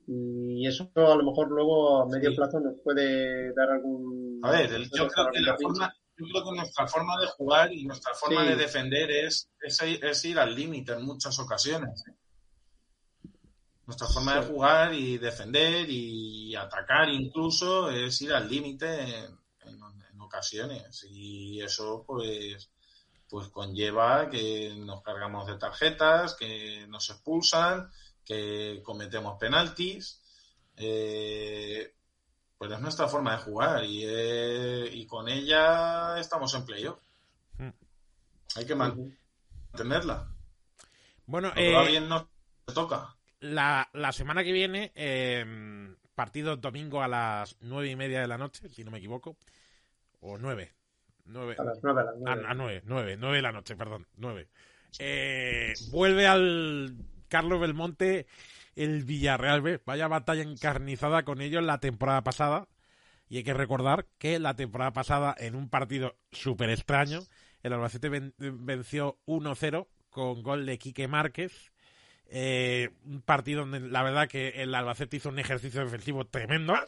Y eso a lo mejor luego a medio Sí. plazo nos puede dar algún. A ver, el- yo creo que la forma, yo creo que nuestra forma de jugar y nuestra forma Sí. de defender es, es, es ir al límite en muchas ocasiones. Nuestra forma de jugar y defender y atacar incluso es ir al límite en, en- en ocasiones. Y eso pues, pues conlleva que nos cargamos de tarjetas, que nos expulsan, que cometemos penaltis. Eh, pues es nuestra forma de jugar y, eh, y con ella estamos en playoff. Mm. Hay que mantenerla. Bueno, eh, bien toca. La, la semana que viene, eh, partido domingo a las nueve y media de la noche, si no me equivoco. O nueve. Nueve. A las nueve, a las A, nueve. a nueve, nueve, nueve de la noche, perdón, nueve. Eh, vuelve al Carlos Belmonte el Villarreal B. Vaya batalla encarnizada con ellos la temporada pasada. Y hay que recordar que la temporada pasada, en un partido súper extraño, el Albacete ven- venció 1-0 con gol de Quique Márquez. Eh, un partido donde la verdad que el Albacete hizo un ejercicio defensivo tremendo.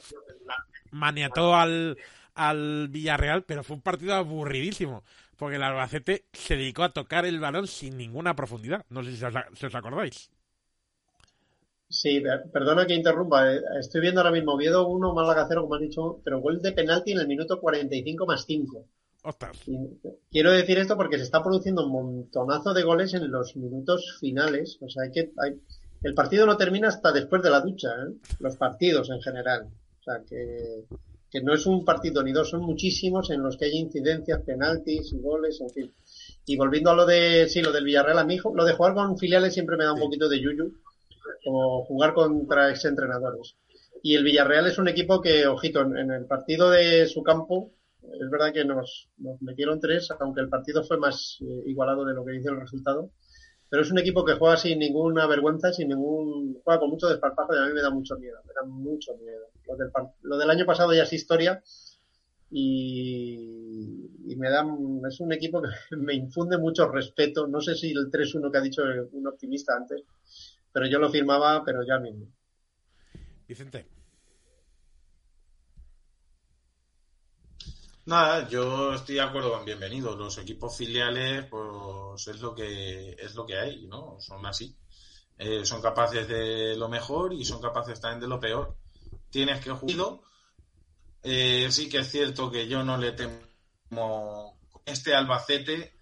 Maniató al, al Villarreal, pero fue un partido aburridísimo. Porque el Albacete se dedicó a tocar el balón sin ninguna profundidad. No sé si os, acordáis. Sí, per- perdona que interrumpa. eh, Estoy viendo ahora mismo Oviedo 1, Málaga 0, como has dicho, pero gol de penalti en el minuto 45 más 5. Ostras. Quiero decir esto porque se está produciendo un montonazo de goles en los minutos finales. O sea, hay que, hay- el partido no termina hasta después de la ducha, ¿eh? los partidos en general. O sea, que, que no es un partido ni dos, son muchísimos en los que hay incidencias, penaltis y goles, en fin. Y volviendo a lo de, sí, lo del Villarreal, a mi hijo, lo de jugar con filiales siempre me da un Sí. poquito de yuyu, como jugar contra exentrenadores. Y el Villarreal es un equipo que, ojito, en, en el partido de su campo, es verdad que nos, nos metieron tres, aunque el partido fue más eh, igualado de lo que dice el resultado. Pero es un equipo que juega sin ninguna vergüenza, sin ningún. juega con mucho desparpajo y a mí me da mucho miedo. Me da mucho miedo. Lo del, lo del año pasado ya es historia y, y me da. es un equipo que me infunde mucho respeto. No sé si el 3-1 que ha dicho un optimista antes, pero yo lo firmaba, pero ya mismo. Vicente. Nada, yo estoy de acuerdo con bienvenido. Los equipos filiales, pues es lo que es lo que hay, ¿no? Son así. Eh, son capaces de lo mejor y son capaces también de lo peor. Tienes que jugar. Eh, sí que es cierto que yo no le temo este Albacete,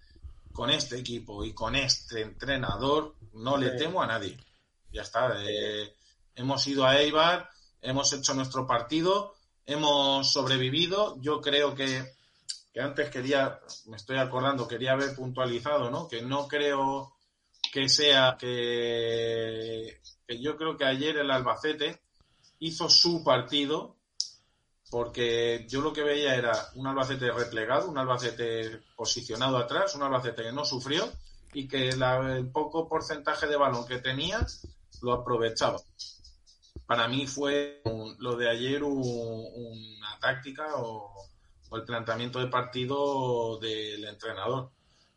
con este equipo y con este entrenador, no le temo a nadie. Ya está. eh, hemos ido a Eibar, hemos hecho nuestro partido, hemos sobrevivido. Yo creo que, que antes quería, me estoy acordando, quería haber puntualizado, ¿no? Que no creo que sea que, yo creo que ayer el Albacete hizo su partido porque yo lo que veía era un Albacete replegado, un Albacete posicionado atrás, un Albacete que no sufrió y que la- el poco porcentaje de balón que tenía lo aprovechaba. Para mí fue un- lo de ayer un- una táctica o, o el planteamiento de partido del entrenador.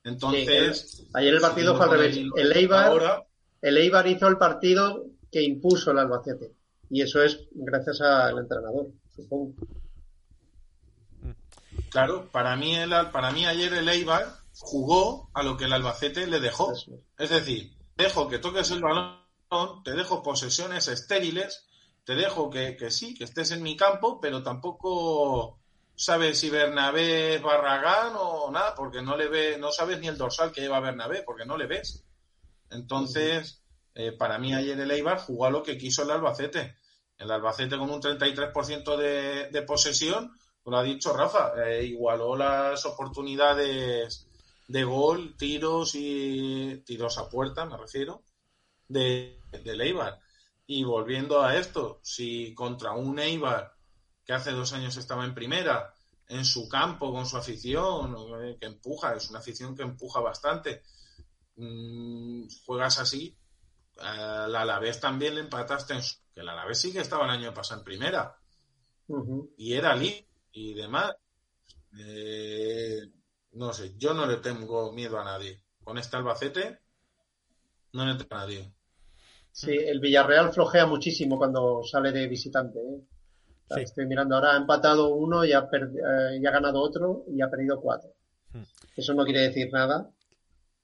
Entonces, Ayer el partido fue al revés. El Eibar, ahora, el Eibar hizo el partido que impuso el Albacete. Y eso es gracias al entrenador, supongo. claro, para mí, el, para mí ayer el Eibar jugó a lo que el Albacete le dejó. Es decir, dejo que toques el balón, te dejo posesiones estériles, te dejo que, que sí, que estés en mi campo, pero tampoco sabes si Bernabé es Barragán o nada, porque no le ve, no sabes ni el dorsal que lleva Bernabé, porque no le ves. Entonces, eh, para mí ayer el Eibar jugó a lo que quiso el Albacete. El Albacete con un 33% de, de posesión, lo ha dicho Rafa, eh, igualó las oportunidades de gol, tiros y tiros a puerta, me refiero, de, del Eibar. Y volviendo a esto, si contra un Eibar que hace dos años estaba en primera, en su campo, con su afición, eh, que empuja, es una afición que empuja bastante, mm, juegas así, al Alavés también le empataste, en su- que el Alavés sí que estaba el año pasado en primera, y era Lee y demás. Eh, no sé, yo no le tengo miedo a nadie. Con este Albacete, no le tengo a nadie. Sí, el Villarreal flojea muchísimo cuando sale de visitante. ¿eh? Sí. Estoy mirando ahora, ha empatado uno y ha, eh, y ha ganado otro y ha perdido cuatro. Hmm. Eso no quiere decir nada,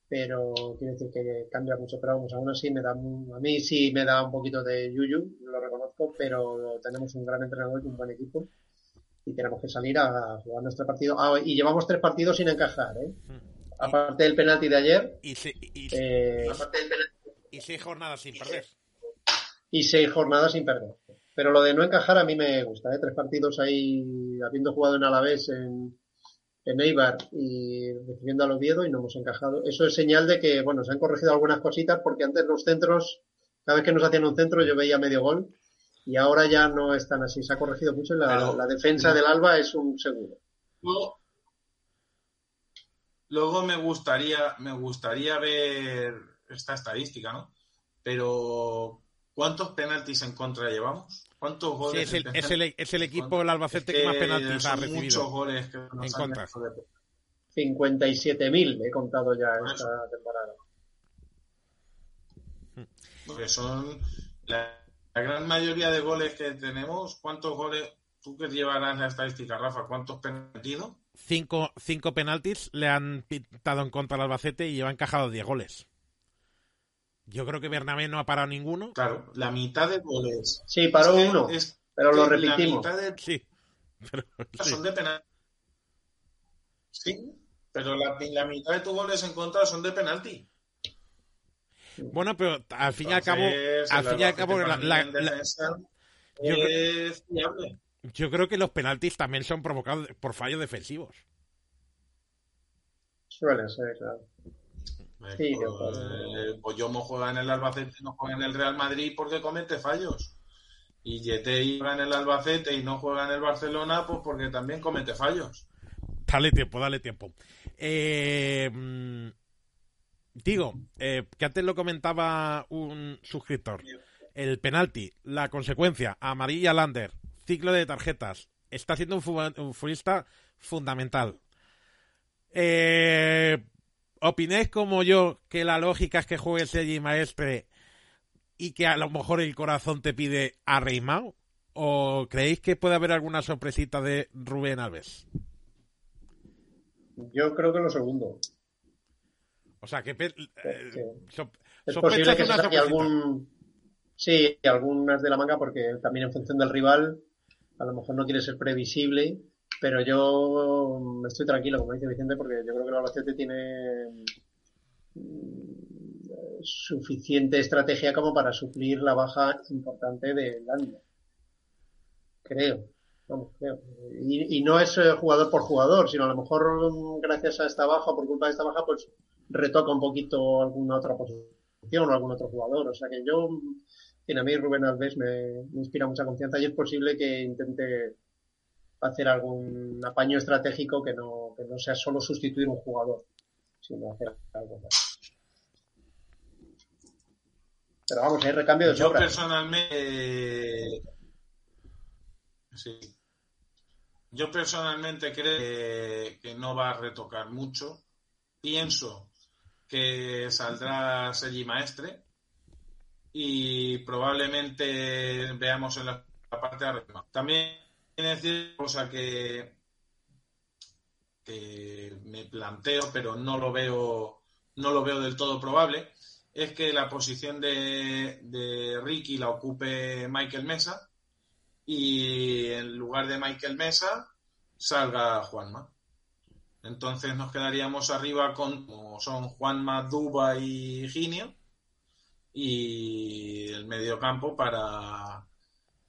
pero quiere decir que cambia mucho. Pero vamos, aún así me da, a mí sí me da un poquito de yuyu, lo reconozco, pero tenemos un gran entrenador y un buen equipo y tenemos que salir a jugar nuestro partido. Ah, y llevamos tres partidos sin encajar, ¿eh? Aparte del penalti de ayer, Y, se- y- eh, y seis jornadas sin perder. y seis jornadas sin perder. Pero lo de no encajar a mí me gusta, ¿eh? Tres partidos ahí, habiendo jugado en Alavés, en, en Eibar y recibiendo al Oviedo y no hemos encajado. Eso es señal de que, bueno, se han corregido algunas cositas porque antes los centros, cada vez que nos hacían un centro yo veía medio gol y ahora ya no están así. Se ha corregido mucho y la, Pero- la defensa del Alba es un seguro. Luego, luego me gustaría, me gustaría ver esta estadística, ¿no? Pero ¿cuántos penaltis en contra llevamos? ¿Cuántos Sí, goles? es el, en es el, es el equipo, el Albacete, que más penaltis ha recibido. muchos goles que nos en han contra. hecho de- 57.000 he contado ya Por esta temporada. Porque son la, la gran mayoría de goles que tenemos. ¿Cuántos goles? Tú que llevarás la estadística, Rafa, ¿cuántos penaltis? Cinco, cinco penaltis le han pintado en contra al Albacete y lleva encajado 10 goles. Yo creo que Bernabé no ha parado ninguno. Claro, la mitad de goles. Sí, paró Es que- uno, es pero lo repetimos. La mitad de Sí. Pero, sí. son de penalti. Sí, pero la, la mitad de tus goles en contra son de penalti. Bueno, pero al fin y al cabo, al fin y al cabo, la- la- la- yo es fiable. yo creo que los penaltis también son provocados por fallos defensivos. Suele ser, claro. Sí, pues, eh, Boyomo juega en el Albacete y no juega en el Real Madrid porque comete fallos. Y Yetei juega en el Albacete y no juega en el Barcelona pues porque también comete fallos. Dale tiempo, dale tiempo. Eh, mm, digo, eh, que antes lo comentaba un suscriptor. El penalti, la consecuencia, amarilla Lander, ciclo de tarjetas. Está siendo un futbolista fundamental. Eh, ¿Opináis como yo que la lógica es que juegue Sergi Maestre y que a lo mejor el corazón te pide a? ¿O creéis que puede haber alguna sorpresita de Rubén Alves? Yo creo que lo segundo. O sea, que eh, Sí. so- Es posible que se saque algún. Sí, algunas de la manga, porque también en función del rival, a lo mejor no quiere ser previsible, pero yo estoy tranquilo, como dice Vicente, porque yo creo que el Albacete tiene mm, suficiente estrategia como para suplir la baja importante de Landia. Creo. Vamos, creo. Y, no es eh, jugador por jugador, sino a lo mejor mm, gracias a esta baja, por culpa de esta baja, pues retoca un poquito alguna otra posición o algún otro jugador. O sea que yo, mm, en a mí Rubén Alves me inspira mucha confianza y es posible que intente hacer algún apaño estratégico que no, que no sea solo sustituir un jugador, sino hacer algo más. Pero vamos, hay recambio de Yo sobra. personalmente. Sí. Yo personalmente creo que, que no va a retocar mucho. Pienso que saldrá Sergi Maestre y probablemente veamos en la parte de arriba. También decir cosa que, me planteo, pero no lo veo, no lo veo del todo probable, es que la posición de, Ricky la ocupe Michael Mesa y en lugar de Michael Mesa salga Juanma. Entonces nos quedaríamos arriba con son Juanma, Duba y Ginio y el mediocampo para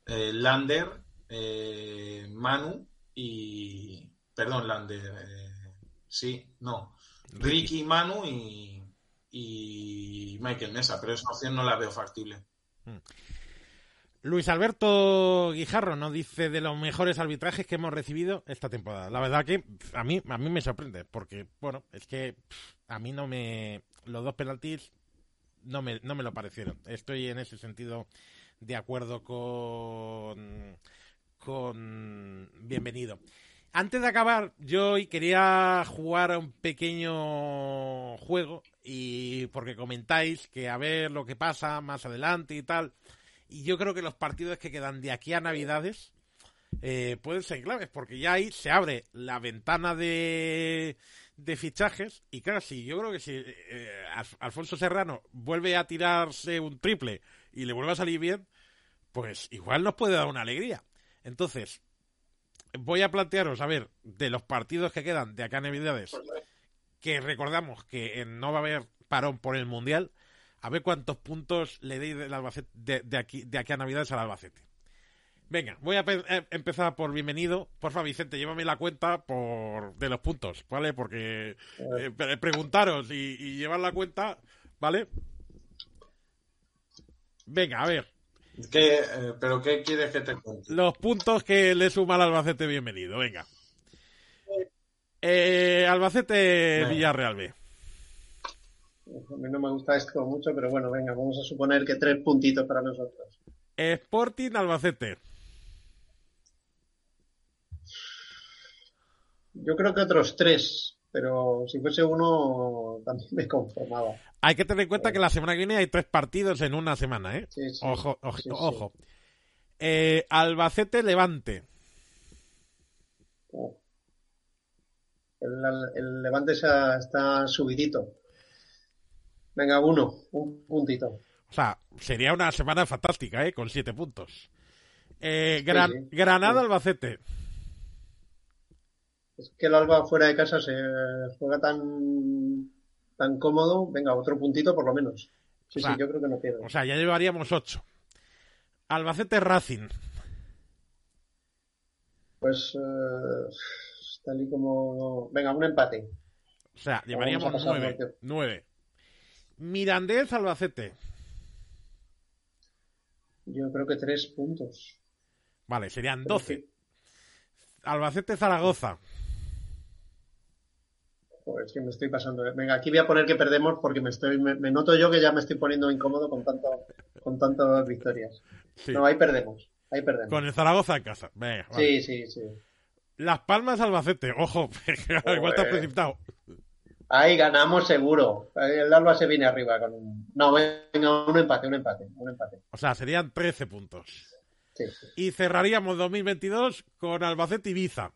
eh, Lander, eh, Manu y perdón, Lander, eh, sí, no, Ricky, Manu y, y Michael Mesa, pero esa opción no la veo factible. Luis Alberto Guijarro nos dice de los mejores arbitrajes que hemos recibido esta temporada. La verdad que a mí a mí me sorprende porque bueno, es que a mí no me los dos penaltis no me no me lo parecieron. Estoy en ese sentido de acuerdo con con bienvenido. Antes de acabar, yo hoy quería jugar a un pequeño juego y porque comentáis que a ver lo que pasa más adelante y tal. Y yo creo que los partidos que quedan de aquí a Navidades eh, pueden ser claves, porque ya ahí se abre la ventana de, de fichajes. Y claro, sí, yo creo que si eh, Alf- Alfonso Serrano vuelve a tirarse un triple y le vuelve a salir bien, pues igual nos puede dar una alegría. Entonces, voy a plantearos, a ver, de los partidos que quedan de acá a Navidades, que recordamos que no va a haber parón por el Mundial, a ver cuántos puntos le deis del Albacete, de, aquí, de aquí a Navidades al Albacete. Venga, voy a eh, empezar por bienvenido. Porfa, Vicente, llévame la cuenta por de los puntos, ¿vale? Porque eh, pre- preguntaros y, y llevar la cuenta, ¿vale? Venga, a ver, ¿Qué, eh, ¿Pero qué quieres que te cuente? los puntos que le suma al Albacete, bienvenido, venga. Eh, Albacete Venga. Villarreal B. A mí no me gusta esto mucho, pero bueno, venga, vamos a suponer que tres puntitos para nosotros. Sporting Albacete. Yo creo que otros tres, pero si fuese uno también me conformaba. Hay que tener en cuenta que la semana que viene hay tres partidos en una semana, ¿eh? Sí, sí. Ojo, ojo, Sí, ojo. Eh, Albacete Levante. Oh. El, el Levante está, está subidito. Venga, uno, un puntito. O sea, sería una semana fantástica, ¿eh? Con siete puntos. Eh, Gran-. Granada. Albacete. Es que el Alba fuera de casa se juega tan, tan cómodo. Venga, otro puntito por lo menos. Sí, O sea, sí, yo creo que no pierde. O sea, ya llevaríamos ocho. Albacete Racing. Pues eh, tal y como... Venga, un empate. O sea, llevaríamos nueve. Nueve. Mirandés Albacete. Yo creo que tres puntos. Vale, serían doce. Albacete Zaragoza. Joder, es que me estoy pasando. Venga, aquí voy a poner que perdemos porque me estoy, me, me noto yo que ya me estoy poniendo incómodo con tanto, con tantas victorias. Sí. No, ahí perdemos. Ahí perdemos. Con el Zaragoza en casa. Venga, vale. Sí, sí, sí. Las Palmas Albacete. Ojo, igual te has precipitado. Ahí ganamos seguro. El Alba se viene arriba con un... No, venga, un empate, un empate, un empate. O sea, serían 13 puntos. Sí, sí. Y cerraríamos 2022 con Albacete Ibiza.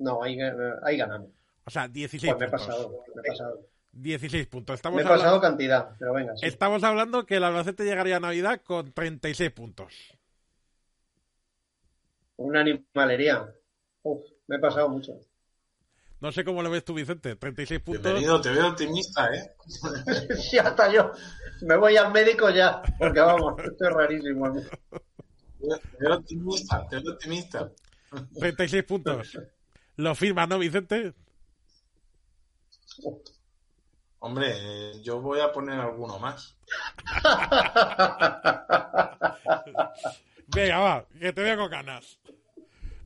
No, ahí, ahí ganamos. O sea, 16 Pues me he puntos. pasado, me he pasado. 16 puntos. Me Estamos, he pasado hablando, cantidad, pero venga, sí. estamos hablando que el Albacete llegaría a Navidad con 36 puntos. Una animalería. Uf, me he pasado mucho. No sé cómo lo ves tú, Vicente. 36 puntos. Bienvenido, te veo optimista, ¿eh? sí, hasta yo. Me voy al médico ya, porque vamos, esto es rarísimo. Te veo optimista, te veo optimista. 36 puntos. ¿Lo firma, no, Vicente? Hombre, eh, yo voy a poner alguno más. Venga, va, que te veo con ganas.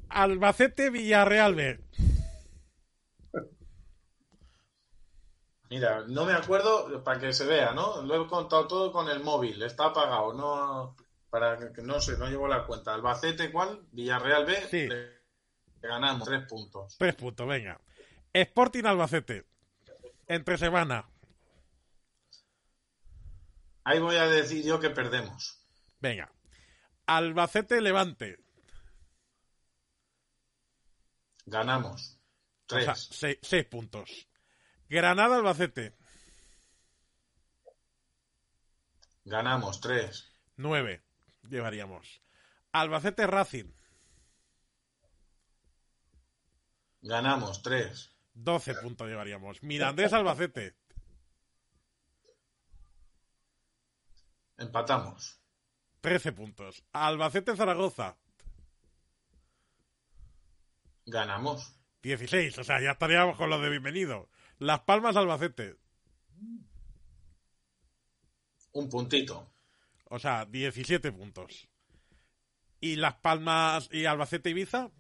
Albacete Villarreal B. Mira, no me acuerdo para que se vea, ¿no? Lo he contado todo con el móvil, está apagado, no para que- que no sé, no llevo la cuenta. Albacete, ¿cuál? Villarreal B. Sí. Ganamos tres puntos. Tres puntos, venga. Sporting Albacete. Entre semana. Ahí voy a decir yo que perdemos. Venga. Albacete Levante. Ganamos. O Tres. sea, seis, seis puntos. Granada Albacete. Ganamos. Tres. Nueve. Llevaríamos. Albacete Racing. Ganamos. Tres. 12 puntos llevaríamos. Mirandés Albacete. Empatamos. 13 puntos. Albacete Zaragoza. Ganamos. 16. O sea, ya estaríamos con los de bienvenido. Las Palmas Albacete. Un puntito. O sea, 17 puntos. ¿Y Las Palmas y Albacete Ibiza?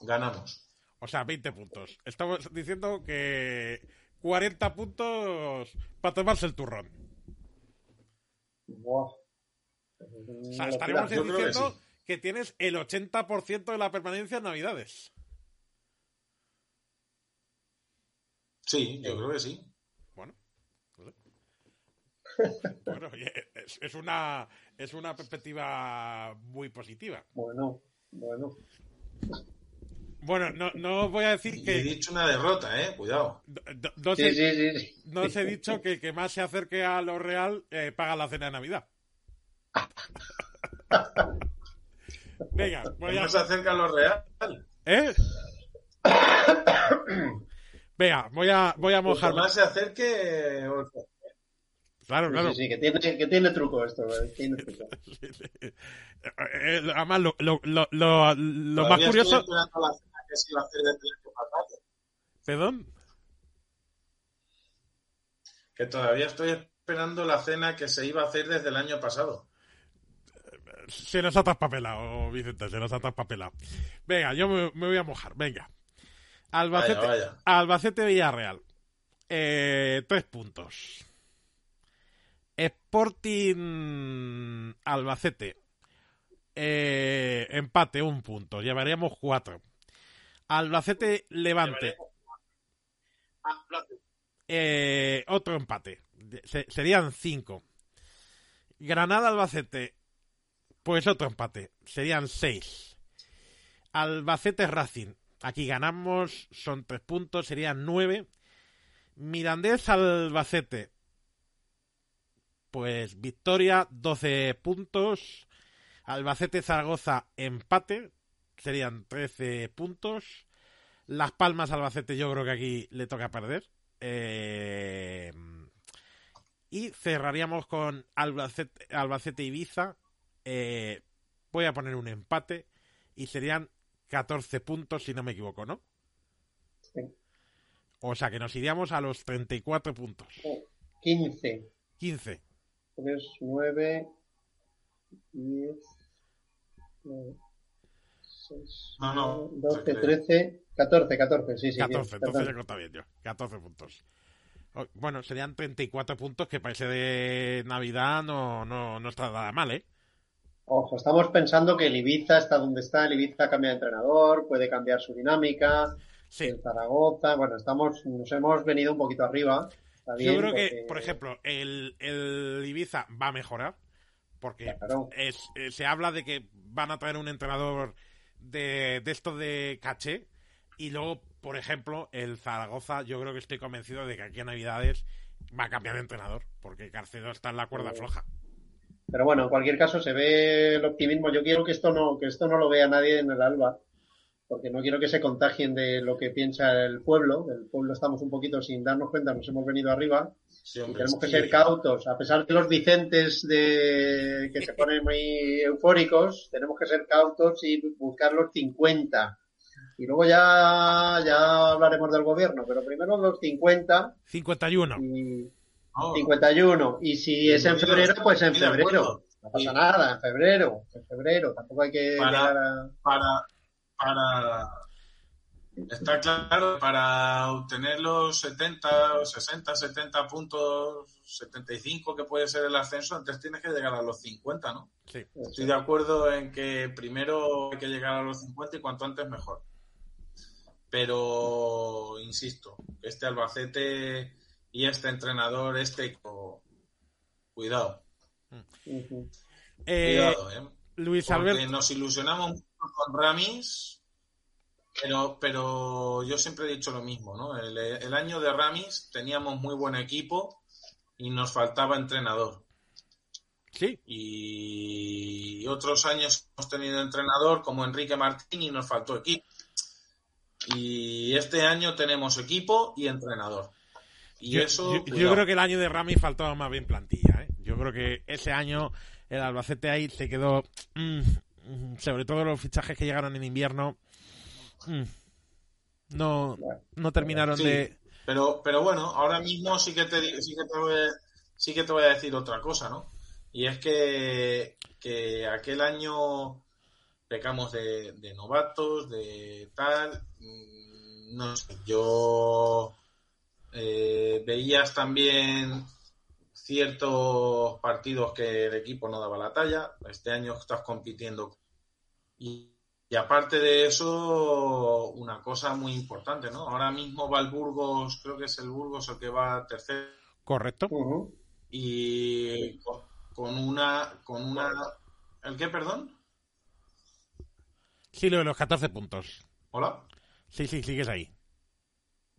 Ganamos. O sea, 20 puntos. Estamos diciendo que 40 puntos para tomarse el turrón. Buah. O sea, estaremos Yo creo que diciendo sí. que tienes el 80% de la permanencia en Navidades. Sí, yo creo que sí. Bueno. Bueno, oye, es, es una, es una perspectiva muy positiva. Bueno, bueno. Bueno, no, no os voy a decir Y he que... dicho una derrota, ¿eh? Cuidado. No, Sí, sí, sí, no os he dicho que el que más se acerque a lo real eh, paga la cena de Navidad. Venga, voy a... No se acerca a lo real. ¿Eh? Venga, voy a, voy a Cuanto mojarme. más se acerque. Claro, claro. sí, sí, que tiene, que tiene truco esto, tiene truco. Eh, Además, lo, lo, lo, lo, lo más curioso... La que se iba a hacer desde el año pasado. ¿Perdón? Que todavía estoy esperando la cena que se iba a hacer desde el año pasado. Se nos ha traspapelado, Vicente, se nos ha traspapelado. Venga, yo me, me voy a mojar, venga. Albacete, Vaya, vaya. Albacete Villarreal. Eh, tres puntos. Sporting Albacete. Eh, empate, un punto. Llevaríamos cuatro. Albacete Levante. Eh, otro empate. Se- serían cinco. Granada Albacete. Pues otro empate. Serían seis. Albacete Racing. Aquí ganamos. Son tres puntos. Serían nueve. Mirandés Albacete. Pues victoria, 12 puntos. Albacete Zaragoza empate. Serían 13 puntos. Las Palmas Albacete yo creo que aquí le toca perder. Eh, y cerraríamos con Albacete, Albacete Ibiza. Eh, voy a poner un empate. Y serían 14 puntos si no me equivoco, ¿no? Sí. O sea que nos iríamos a los 34 puntos. 15, 15. 3, 9, 10, 6, No, no, 12, trece. 13, 14, 14, sí, sí. 14, bien, entonces ya conta bien yo. 14 puntos. Oh, Bueno, serían 34 puntos que para ese de Navidad no, no, no está nada mal, ¿eh? Ojo, estamos pensando que el Ibiza está donde está, el Ibiza cambia de entrenador, puede cambiar su dinámica, Sí. el Zaragoza, bueno, estamos, nos hemos venido un poquito arriba. Yo creo que, por ejemplo, el, el Ibiza va a mejorar. Porque Claro. es, eh, se habla de que van a traer un entrenador de, de estos de caché. Y luego, por ejemplo, el Zaragoza, yo creo que estoy convencido de que aquí a Navidades va a cambiar de entrenador. Porque Carcedo está en la cuerda Oh. floja. Pero bueno, en cualquier caso se ve el optimismo. Yo quiero que esto no, que esto no lo vea nadie en el Alba. Porque no quiero que se contagien de lo que piensa el pueblo. El pueblo estamos un poquito sin darnos cuenta, nos hemos venido arriba Sí, y tenemos que sí. ser cautos. A pesar de los Vicentes de que se ponen muy eufóricos, tenemos que ser cautos y buscar los 50. Y luego ya, ya hablaremos del gobierno, pero primero los 50 51. y No, 51. Y si es en febrero, pues en febrero. No pasa nada, en febrero, en febrero. Tampoco hay que Para- a... para, para está claro para obtener los 70 60 70 puntos 75 que puede ser el ascenso antes tienes que llegar a los 50 no Sí. estoy de acuerdo en que primero hay que llegar a los 50 y cuanto antes mejor pero insisto este Albacete y este entrenador este co- cuidado Ujú. Eh, cuidado eh Luis porque Alberto. nos ilusionamos mucho con Ramis, pero, pero yo siempre he dicho lo mismo, ¿no? El, el año de Ramis teníamos muy buen equipo y nos faltaba entrenador. Sí, Y otros años hemos tenido entrenador como Enrique Martín y nos faltó equipo. Y este año tenemos equipo y entrenador. Y yo, eso, yo- creo que el año de Rami faltaba más bien plantilla. ¿eh? Yo creo que ese año el Albacete ahí se quedó. mm, sobre todo los fichajes que llegaron en invierno. mm, no, no terminaron Sí. de. Pero, pero bueno, ahora mismo sí que te sí que te voy a, sí que te voy a decir otra cosa, ¿no? Y es que, que aquel año pecamos de, de novatos, de tal, mm, no sé, yo eh, veías también ciertos partidos que el equipo no daba la talla, este año estás compitiendo y, y aparte de eso, una cosa muy importante, ¿no? Ahora mismo va el Burgos, creo que es el Burgos el que va tercero Correcto. Y con, con una con una ¿el qué, perdón? Sí, lo de los 14 puntos. Hola. Sí, sí, sigues ahí.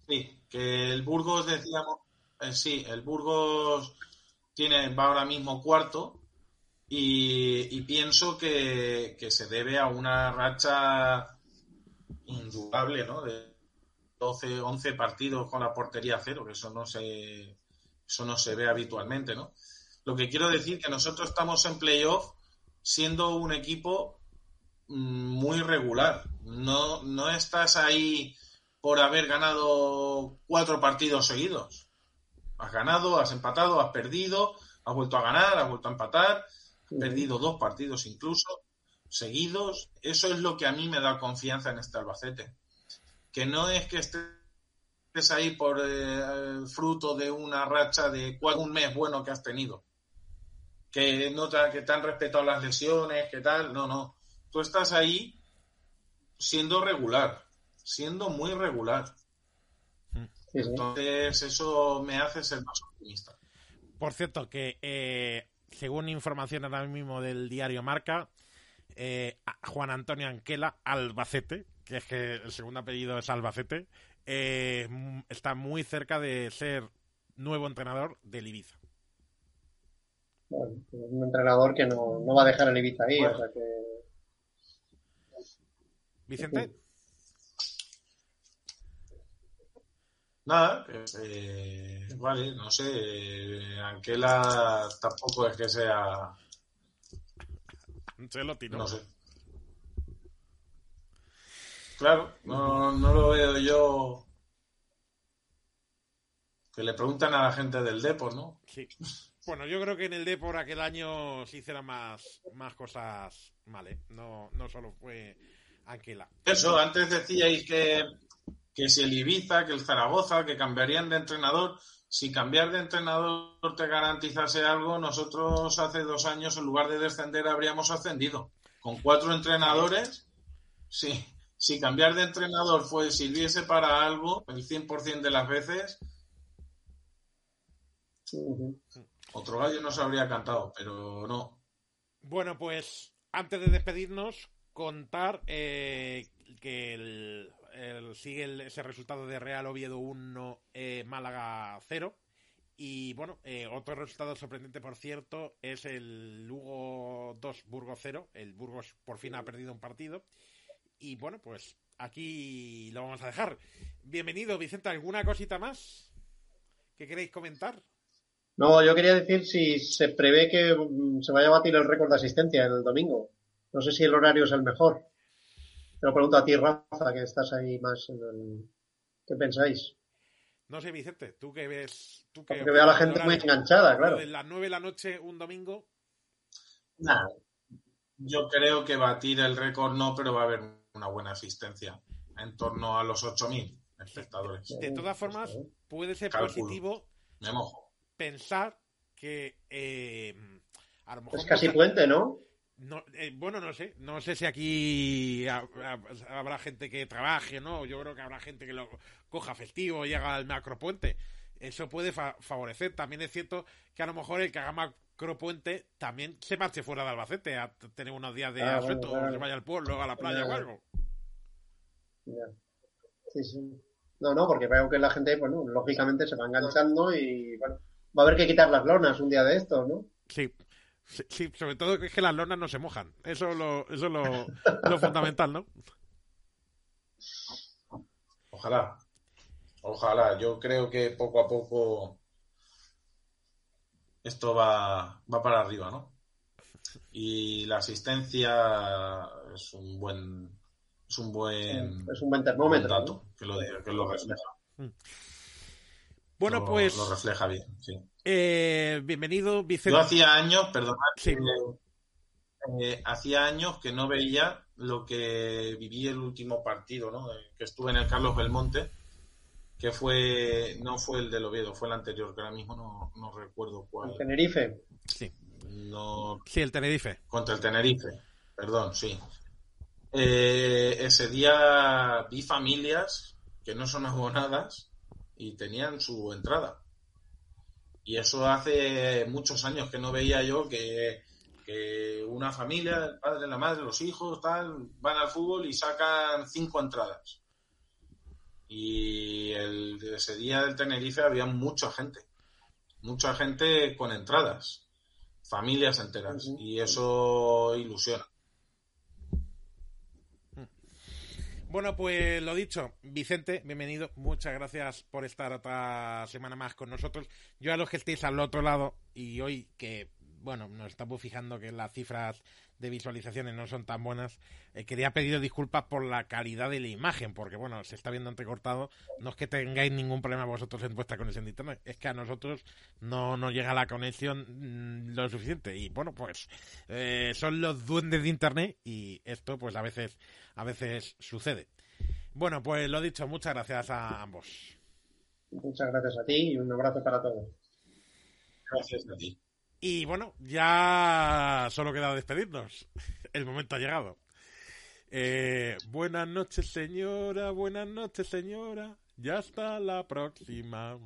Sí, que el Burgos decíamos, eh, sí, el Burgos tiene va ahora mismo cuarto y, pienso que, se debe a una racha indudable, ¿no? De 12, 11 partidos con la portería cero, que eso no se eso no se ve habitualmente, ¿no? Lo que quiero decir que nosotros estamos en playoff siendo un equipo mm, muy regular. No, no estás ahí por haber ganado cuatro partidos seguidos. Has ganado, has empatado, has perdido, has vuelto a ganar, has vuelto a empatar, perdido dos partidos incluso seguidos. Eso es lo que a mí me da confianza en este Albacete. Que no es que estés ahí por eh, fruto de una racha de un mes bueno que has tenido. Que no te, que te han respetado las lesiones, que tal. No, no. Tú estás ahí siendo regular, siendo muy regular. Sí, sí. Entonces, eso me hace ser más optimista. Por cierto, que eh, según información ahora mismo del diario Marca, eh, Juan Antonio Anquela, Albacete, que es que el segundo apellido es Albacete, eh, está muy cerca de ser nuevo entrenador del Ibiza. Bueno, es un entrenador que no, no va a dejar el Ibiza ahí, Bueno. o sea que... Vicente, Nada, eh, vale, no sé, eh, Anquela tampoco es que sea, Ancelotti, ¿no? no sé. Claro, no, no lo veo yo. Que le preguntan a la gente del Depor, ¿no? Sí. Bueno, yo creo que en el Depor aquel año se hicieron más, más cosas mal, ¿eh? No, no solo fue Anquela. Eso, antes decíais que, que si el Ibiza, que el Zaragoza, que cambiarían de entrenador. Si cambiar de entrenador te garantizase algo, nosotros hace dos años, en lugar de descender, habríamos ascendido. Con cuatro entrenadores, sí. Si cambiar de entrenador fue, sirviese para algo, el 100% de las veces, otro gallo nos habría cantado, pero no. Bueno, pues antes de despedirnos, contar eh, que el, el- sigue ese resultado de Real Oviedo 1, eh, Málaga 0. Y bueno, eh, otro resultado sorprendente, por cierto, es el Lugo 2, Burgos 0. El Burgos por fin ha perdido un partido. y bueno, pues aquí lo vamos a dejar. Bienvenido, Vicente. ¿Alguna cosita más que queréis comentar? No, yo quería decir si se prevé que mm, se vaya a batir el récord de asistencia el domingo. No sé si el horario es el mejor. Te lo pregunto a ti, Rafa, que estás ahí más en el... ¿Qué pensáis? No sé, Vicente, tú que ves. Tú que, Porque veo a la gente muy enganchada, claro. De las 9 de la noche, un domingo. Nah, yo creo que batir el récord no, pero va a haber una buena asistencia. En torno a los 8.000 espectadores. De todas formas, puede ser positivo Me mojo. pensar que. eh, a lo mejor Es casi puente, ¿no? No, eh, bueno, no sé. No sé si aquí ha- ha- habrá gente que trabaje, ¿no? Yo creo que habrá gente que lo coja festivo y haga el macropuente. Eso puede fa- favorecer. También es cierto que a lo mejor el que haga macropuente también se marche fuera de Albacete a tener unos días de Ah, bueno, asueto, claro. se vaya al pueblo, a la playa Ya, o algo. Sí, sí. No, no, porque veo que la gente, bueno, lógicamente se va enganchando y, bueno, va a haber que quitar las lonas un día de estos, ¿no? Sí. Sí, sí, sobre todo que es que las lonas no se mojan. Eso es lo, eso es lo, lo fundamental, ¿no? Ojalá. Ojalá. Yo creo que poco a poco esto va, va para arriba, ¿no? Y la asistencia es un buen es un buen, Es un buen buen termómetro. que lo, que lo refleja. Bueno, Lo- pues lo refleja bien, sí. Eh, bienvenido, Vicente. Yo hacía años, Sí. que, eh, hacía años que no veía lo que viví el último partido, ¿no? Eh, Que estuve en el Carlos Belmonte, que fue, no fue el del Oviedo, fue el anterior, que ahora mismo no, no recuerdo cuál. Tenerife. Sí. No, Sí, el Tenerife. contra el Tenerife, perdón, sí. Eh, ese día vi familias que no son abonadas y tenían su entrada. Y eso hace muchos años que no veía yo que, que una familia, el padre, la madre, los hijos, tal, van al fútbol y sacan cinco entradas. Y el, ese día del Tenerife había mucha gente, mucha gente con entradas, familias enteras, y eso ilusiona. Bueno, pues lo dicho, Vicente, bienvenido. Muchas gracias por estar otra semana más con nosotros. Yo a los que estéis al otro lado y hoy que, bueno, nos estamos fijando que las cifras de visualizaciones no son tan buenas, eh, quería pedir disculpas por la calidad de la imagen, porque bueno, se está viendo entrecortado. No es que tengáis ningún problema vosotros en vuestra conexión de internet, es que a nosotros no nos llega la conexión mm, lo suficiente. Y bueno, pues eh, son los duendes de internet y esto pues a veces a veces sucede. Bueno, pues lo dicho, muchas gracias a ambos. Muchas gracias a ti y un abrazo para todos. Gracias a ti. Y bueno, ya solo queda despedirnos. El momento ha llegado. Eh, buenas noches, señora. Buenas noches, señora. Ya hasta la próxima.